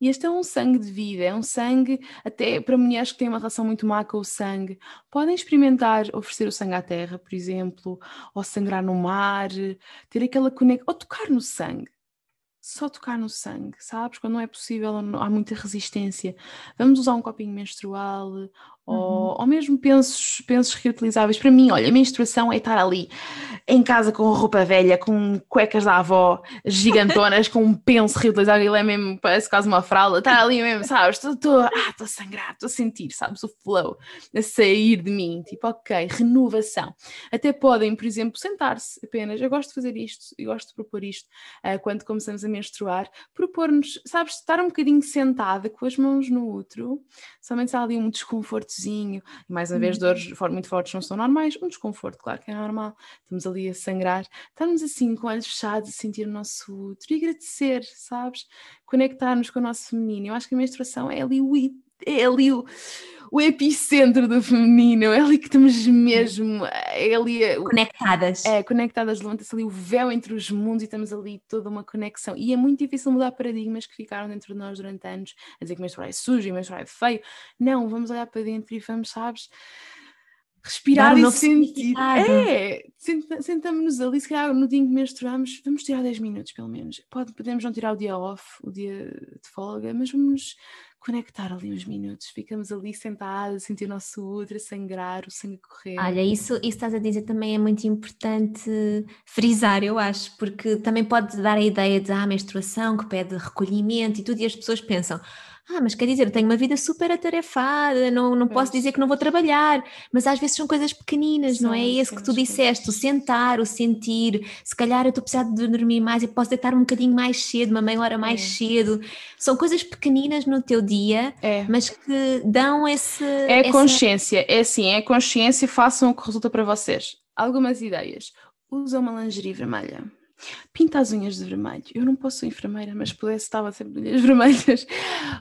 e este é um sangue de vida, é um sangue, até para mulheres que têm uma relação muito má com o sangue, podem experimentar oferecer o sangue à terra, por exemplo, ou sangrar no mar, ter aquela conexão, ou tocar no sangue. Só tocar no sangue, sabes? Quando não é possível, há muita resistência. Vamos usar um copinho menstrual uhum. ou mesmo pensos, pensos reutilizáveis. Para mim, olha, a menstruação é estar ali em casa com roupa velha, com cuecas da avó gigantonas, com um penso reutilizável, ele é mesmo, parece quase uma fralda, estar ali mesmo, sabes? Estou ah, a sangrar, estou a sentir, sabes? O flow a sair de mim, tipo, ok, renovação. Até podem, por exemplo, sentar-se apenas. Eu gosto de fazer isto e gosto de propor isto uh, quando começamos a menstruar, propor-nos, sabes, estar um bocadinho sentada com as mãos no útero, somente se há ali um desconforto e mais uma vez uhum. dores muito fortes não são normais, um desconforto, claro que é normal, estamos ali a sangrar, estamos assim com olhos fechados a sentir o nosso útero e agradecer, sabes? Conectar-nos com o nosso feminino. Eu acho que a menstruação é ali o é ali o, o epicentro do feminino, é ali que estamos mesmo é ali, conectadas. É, conectadas, levanta-se ali o véu entre os mundos e estamos ali toda uma conexão. E é muito difícil mudar paradigmas que ficaram dentro de nós durante anos, a dizer que menstruar é sujo e menstruar é feio. Não, vamos olhar para dentro e vamos, sabes? Respirar um e sentir. É, sentamos-nos ali, se calhar no dia em que menstruamos, vamos tirar 10 minutos pelo menos. Pode, podemos não tirar o dia off, o dia de folga, mas vamos conectar ali uns minutos, ficamos ali sentados, sentir o nosso útero a sangrar, o sangue correr. Olha, isso, isso estás a dizer também é muito importante frisar, eu acho, porque também pode dar a ideia de ah, menstruação que pede recolhimento e tudo, e as pessoas pensam, ah, mas quer dizer, eu tenho uma vida super atarefada, não, não posso dizer que não vou trabalhar, mas às vezes são coisas pequeninas, não é? Esse que tu disseste, o sentar, o sentir, se calhar eu estou precisando de dormir mais e posso deitar um bocadinho mais cedo, uma meia hora mais é. cedo. São coisas pequeninas no teu dia, é. mas que dão esse. É essa... consciência, é assim, é consciência, façam o que resulta para vocês. Algumas ideias. Usa uma lingerie vermelha pinta as unhas de vermelho. Eu não posso ser enfermeira, mas pudesse estava sempre de unhas (laughs) vermelhas.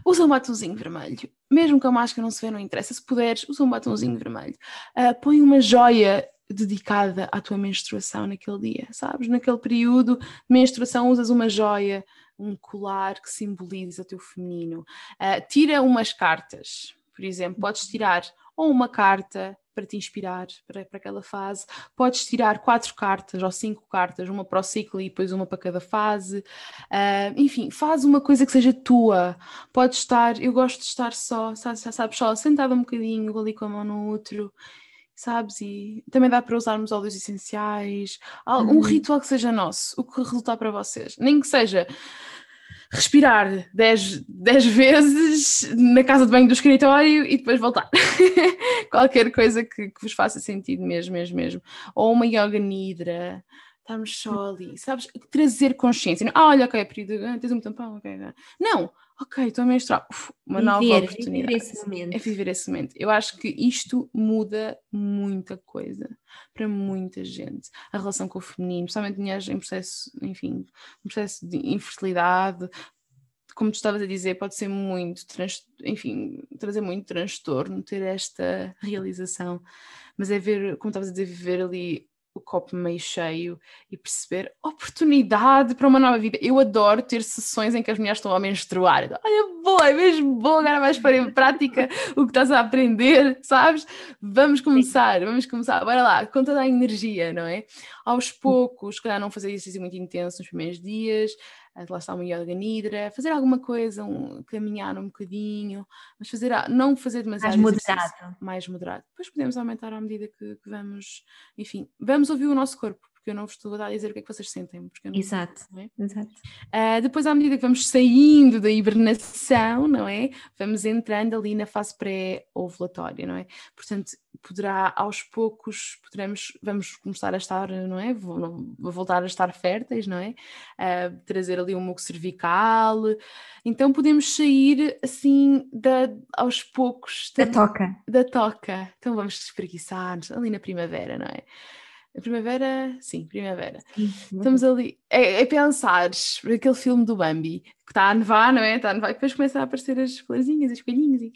Usa um batomzinho vermelho. Mesmo que a máscara não se vê, não interessa. Se puderes, usa um batomzinho vermelho. Uh, põe uma joia dedicada à tua menstruação naquele dia, sabes? Naquele período menstruação usas uma joia, um colar que simboliza o teu feminino. Uh, tira umas cartas, por exemplo, podes tirar ou uma carta para te inspirar para, para aquela fase. Podes tirar quatro cartas ou cinco cartas, uma para o ciclo e depois uma para cada fase. Uh, enfim, faz uma coisa que seja tua. Podes estar, eu gosto de estar só, sabes, sabes só, sentada um bocadinho, ali com a mão no outro sabes? E também dá para usarmos óleos essenciais, um uhum. ritual que seja nosso, o que resultar para vocês. Nem que seja respirar 10, vezes na casa de banho do escritório e depois voltar. (laughs) Qualquer coisa que, que, vos faça sentido mesmo, mesmo, mesmo. Ou uma yoga nidra, estamos só ali, sabes? Trazer consciência. Ah, olha, ok, período, ah, tens um tampão, ok. Não, ok, estou a menstruar, Uf, uma viver, nova oportunidade. Viver esse momento. É viver esse momento. Eu acho que isto muda muita coisa para muita gente. A relação com o feminino, especialmente mulheres em processo, enfim, processo de infertilidade, como tu estavas a dizer, pode ser muito, enfim, trazer muito transtorno ter esta realização, mas é ver, como estavas a dizer, viver ali o copo meio cheio e perceber oportunidade para uma nova vida. Eu adoro ter sessões em que as mulheres estão a menstruar. Olha, boa, é mesmo bom, agora vais pôr em prática o que estás a aprender, sabes? Vamos começar, vamos começar, bora lá, com toda a energia, não é? Aos poucos, se calhar não fazer exercício muito intenso nos primeiros dias, lá está uma yoga nidra, fazer alguma coisa, um, caminhar um bocadinho, mas fazer, não fazer demasiado mais moderado. mais moderado. Depois podemos aumentar à medida que, que, vamos, enfim, vamos ouvir o nosso corpo, porque eu não vos estou a dar a dizer o que é que vocês sentem. Porque não, exato, não é? exato. Uh, depois, à medida que vamos saindo da hibernação, não é? Vamos entrando ali na fase pré-ovulatória, não é? Portanto, poderá aos poucos poderemos vamos começar a estar não é vou, voltar a estar férteis não é uh, trazer ali um muco cervical então podemos sair assim da, aos poucos da, da toca da toca então vamos espreguiçar ali na primavera não é a primavera, sim, primavera. Estamos ali. É, é pensar aquele filme do Bambi, que está a nevar, não é? Está a nevar, e depois começa a aparecer as florzinhas, as coelhinhas e.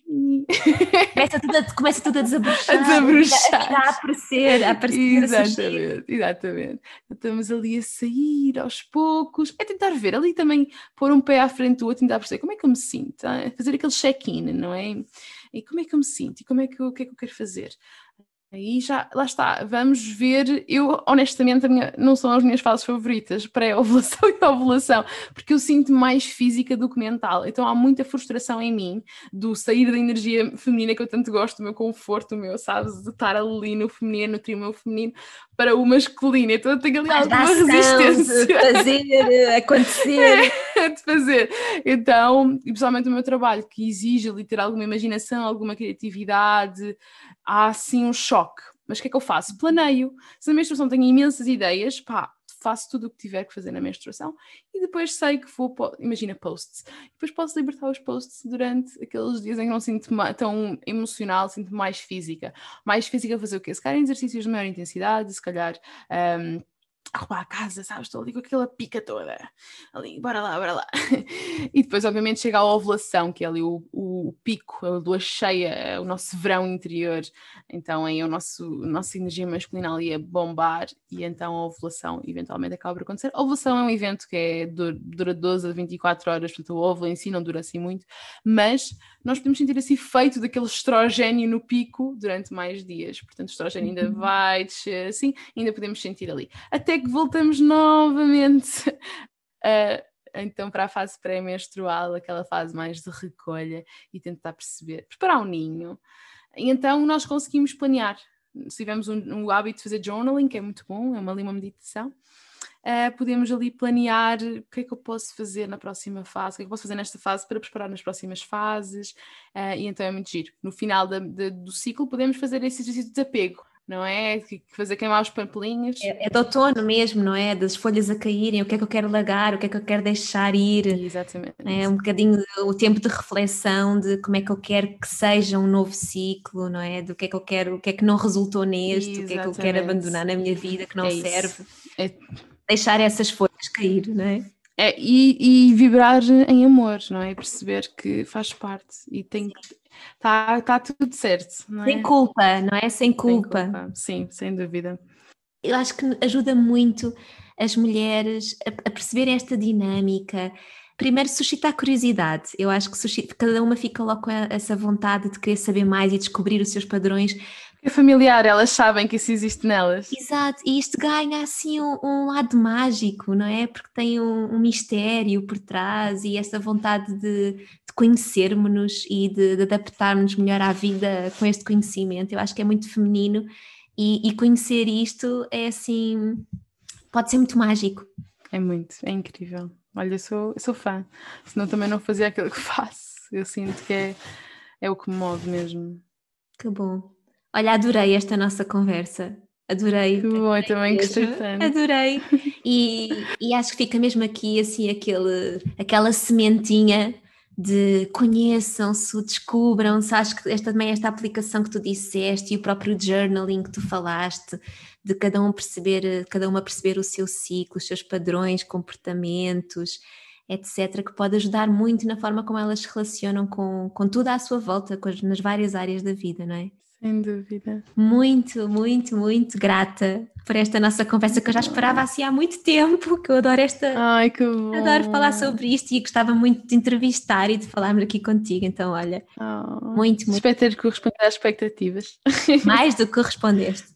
Começa tudo a, começa tudo a desabrochar. (laughs) A desabrochar. A, a aparecer, a aparecer. Exatamente, a exatamente. Estamos ali a sair aos poucos, é tentar ver ali também, pôr um pé à frente do outro, tentar perceber como é que eu me sinto, fazer aquele check-in, não é? E como é que eu me sinto? E como é que eu, o que é que eu quero fazer? Aí já, lá está, vamos ver. Eu, honestamente, minha, não são as minhas fases favoritas, pré-ovulação (laughs) e ovulação, porque eu sinto mais física do que mental. Então há muita frustração em mim do sair da energia feminina que eu tanto gosto, do meu conforto, o meu, sabes, de estar ali no feminino, nutrir o meu feminino, para o masculino. Então eu tenho ali Mas alguma resistência. De fazer acontecer. (laughs) de fazer. Então, e pessoalmente o meu trabalho, que exige ali ter alguma imaginação, alguma criatividade, há assim um choque. Mas o que é que eu faço? Planeio. Se a menstruação tem imensas ideias, pá, faço tudo o que tiver que fazer na menstruação e depois sei que vou, imagina posts, depois posso libertar os posts durante aqueles dias em que não sinto tão emocional, sinto mais física. Mais física fazer o quê? Se calhar exercícios de maior intensidade, se calhar um, arrumar a casa, sabes? Estou ali com aquela pica toda. Ali, bora lá, bora lá. (laughs) e depois, obviamente, chega a ovulação, que é ali o, o, pico, a lua cheia, o nosso verão interior. Então, aí é o nosso, a nossa energia masculina ali a bombar e então a ovulação eventualmente acaba por acontecer. A ovulação é um evento que é, dura 12 a 24 horas, portanto, o óvulo em si não dura assim muito, mas nós podemos sentir esse efeito daquele estrogênio no pico durante mais dias. Portanto, o estrogênio ainda uhum. vai descer assim, ainda podemos sentir ali. Até que voltamos novamente uh, (laughs) então para a fase pré-menstrual, aquela fase mais de recolha e tentar perceber, preparar um ninho. E então nós conseguimos planear. Se tivermos um, um hábito de fazer journaling, que é muito bom, é uma, ali uma meditação, uh, podemos ali planear o que é que eu posso fazer na próxima fase, o que é que eu posso fazer nesta fase para preparar nas próximas fases, uh, e então é muito giro. No final da, da, do ciclo podemos fazer esse exercício de desapego, não é? Fazer queimar os papelinhos. É, é de outono mesmo, não é? Das folhas a caírem, o que é que eu quero largar, o que é que eu quero deixar ir. Exatamente. É um bocadinho o tempo de reflexão de como é que eu quero que seja um novo ciclo, não é? Do que é que eu quero, o que é que não resultou neste, Exatamente. o que é que eu quero abandonar na minha vida que não é serve. É deixar essas folhas cair, não é? É, e, e, vibrar em amor, não é? Perceber que faz parte e tem que. Está tá tudo certo, não é? Sem culpa, não é? Sem culpa. Sem culpa. Sim, sem dúvida. Eu acho que ajuda muito as mulheres a, a perceberem esta dinâmica. Primeiro, suscitar curiosidade. Eu acho que suscita, cada uma fica logo com essa vontade de querer saber mais e descobrir os seus padrões, é familiar, elas sabem que isso existe nelas. Exato, e isto ganha assim um, um lado mágico, não é? Porque tem um, um, mistério por trás e essa vontade de, de conhecermos-nos e de, de adaptarmos melhor à vida com este conhecimento. Eu acho que é muito feminino e, e conhecer isto é assim, pode ser muito mágico. É muito, é incrível. Olha, eu sou, eu sou fã, senão também não fazia aquilo que (laughs) faço. Eu sinto que é, é o que me move mesmo. Que bom. Olha, adorei esta nossa conversa. Adorei. Que bom, eu também gostei tanto. Adorei. E, e acho que fica mesmo aqui assim aquele, aquela sementinha de conheçam-se, descubram-se. Acho que esta, também esta aplicação que tu disseste e o próprio journaling que tu falaste, de cada um perceber, cada uma perceber o seu ciclo, os seus padrões, comportamentos, etc., que pode ajudar muito na forma como elas se relacionam com, com tudo à sua volta, com as, nas várias áreas da vida, não é? Sem dúvida. Muito, muito, muito grata por esta nossa conversa que eu já esperava assim há muito tempo, que eu adoro esta. Ai, que bom. Adoro falar sobre isto e gostava muito de entrevistar e de falarmos aqui contigo. Então, olha, oh, muito, muito. Espero ter correspondido às expectativas. (laughs) Mais do que correspondeste.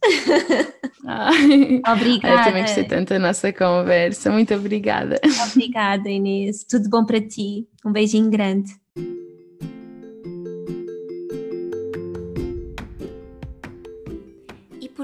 Ai, obrigada. Eu também gostei tanto da nossa conversa. Muito obrigada. Obrigada, Inês. Tudo bom para ti. Um beijinho grande.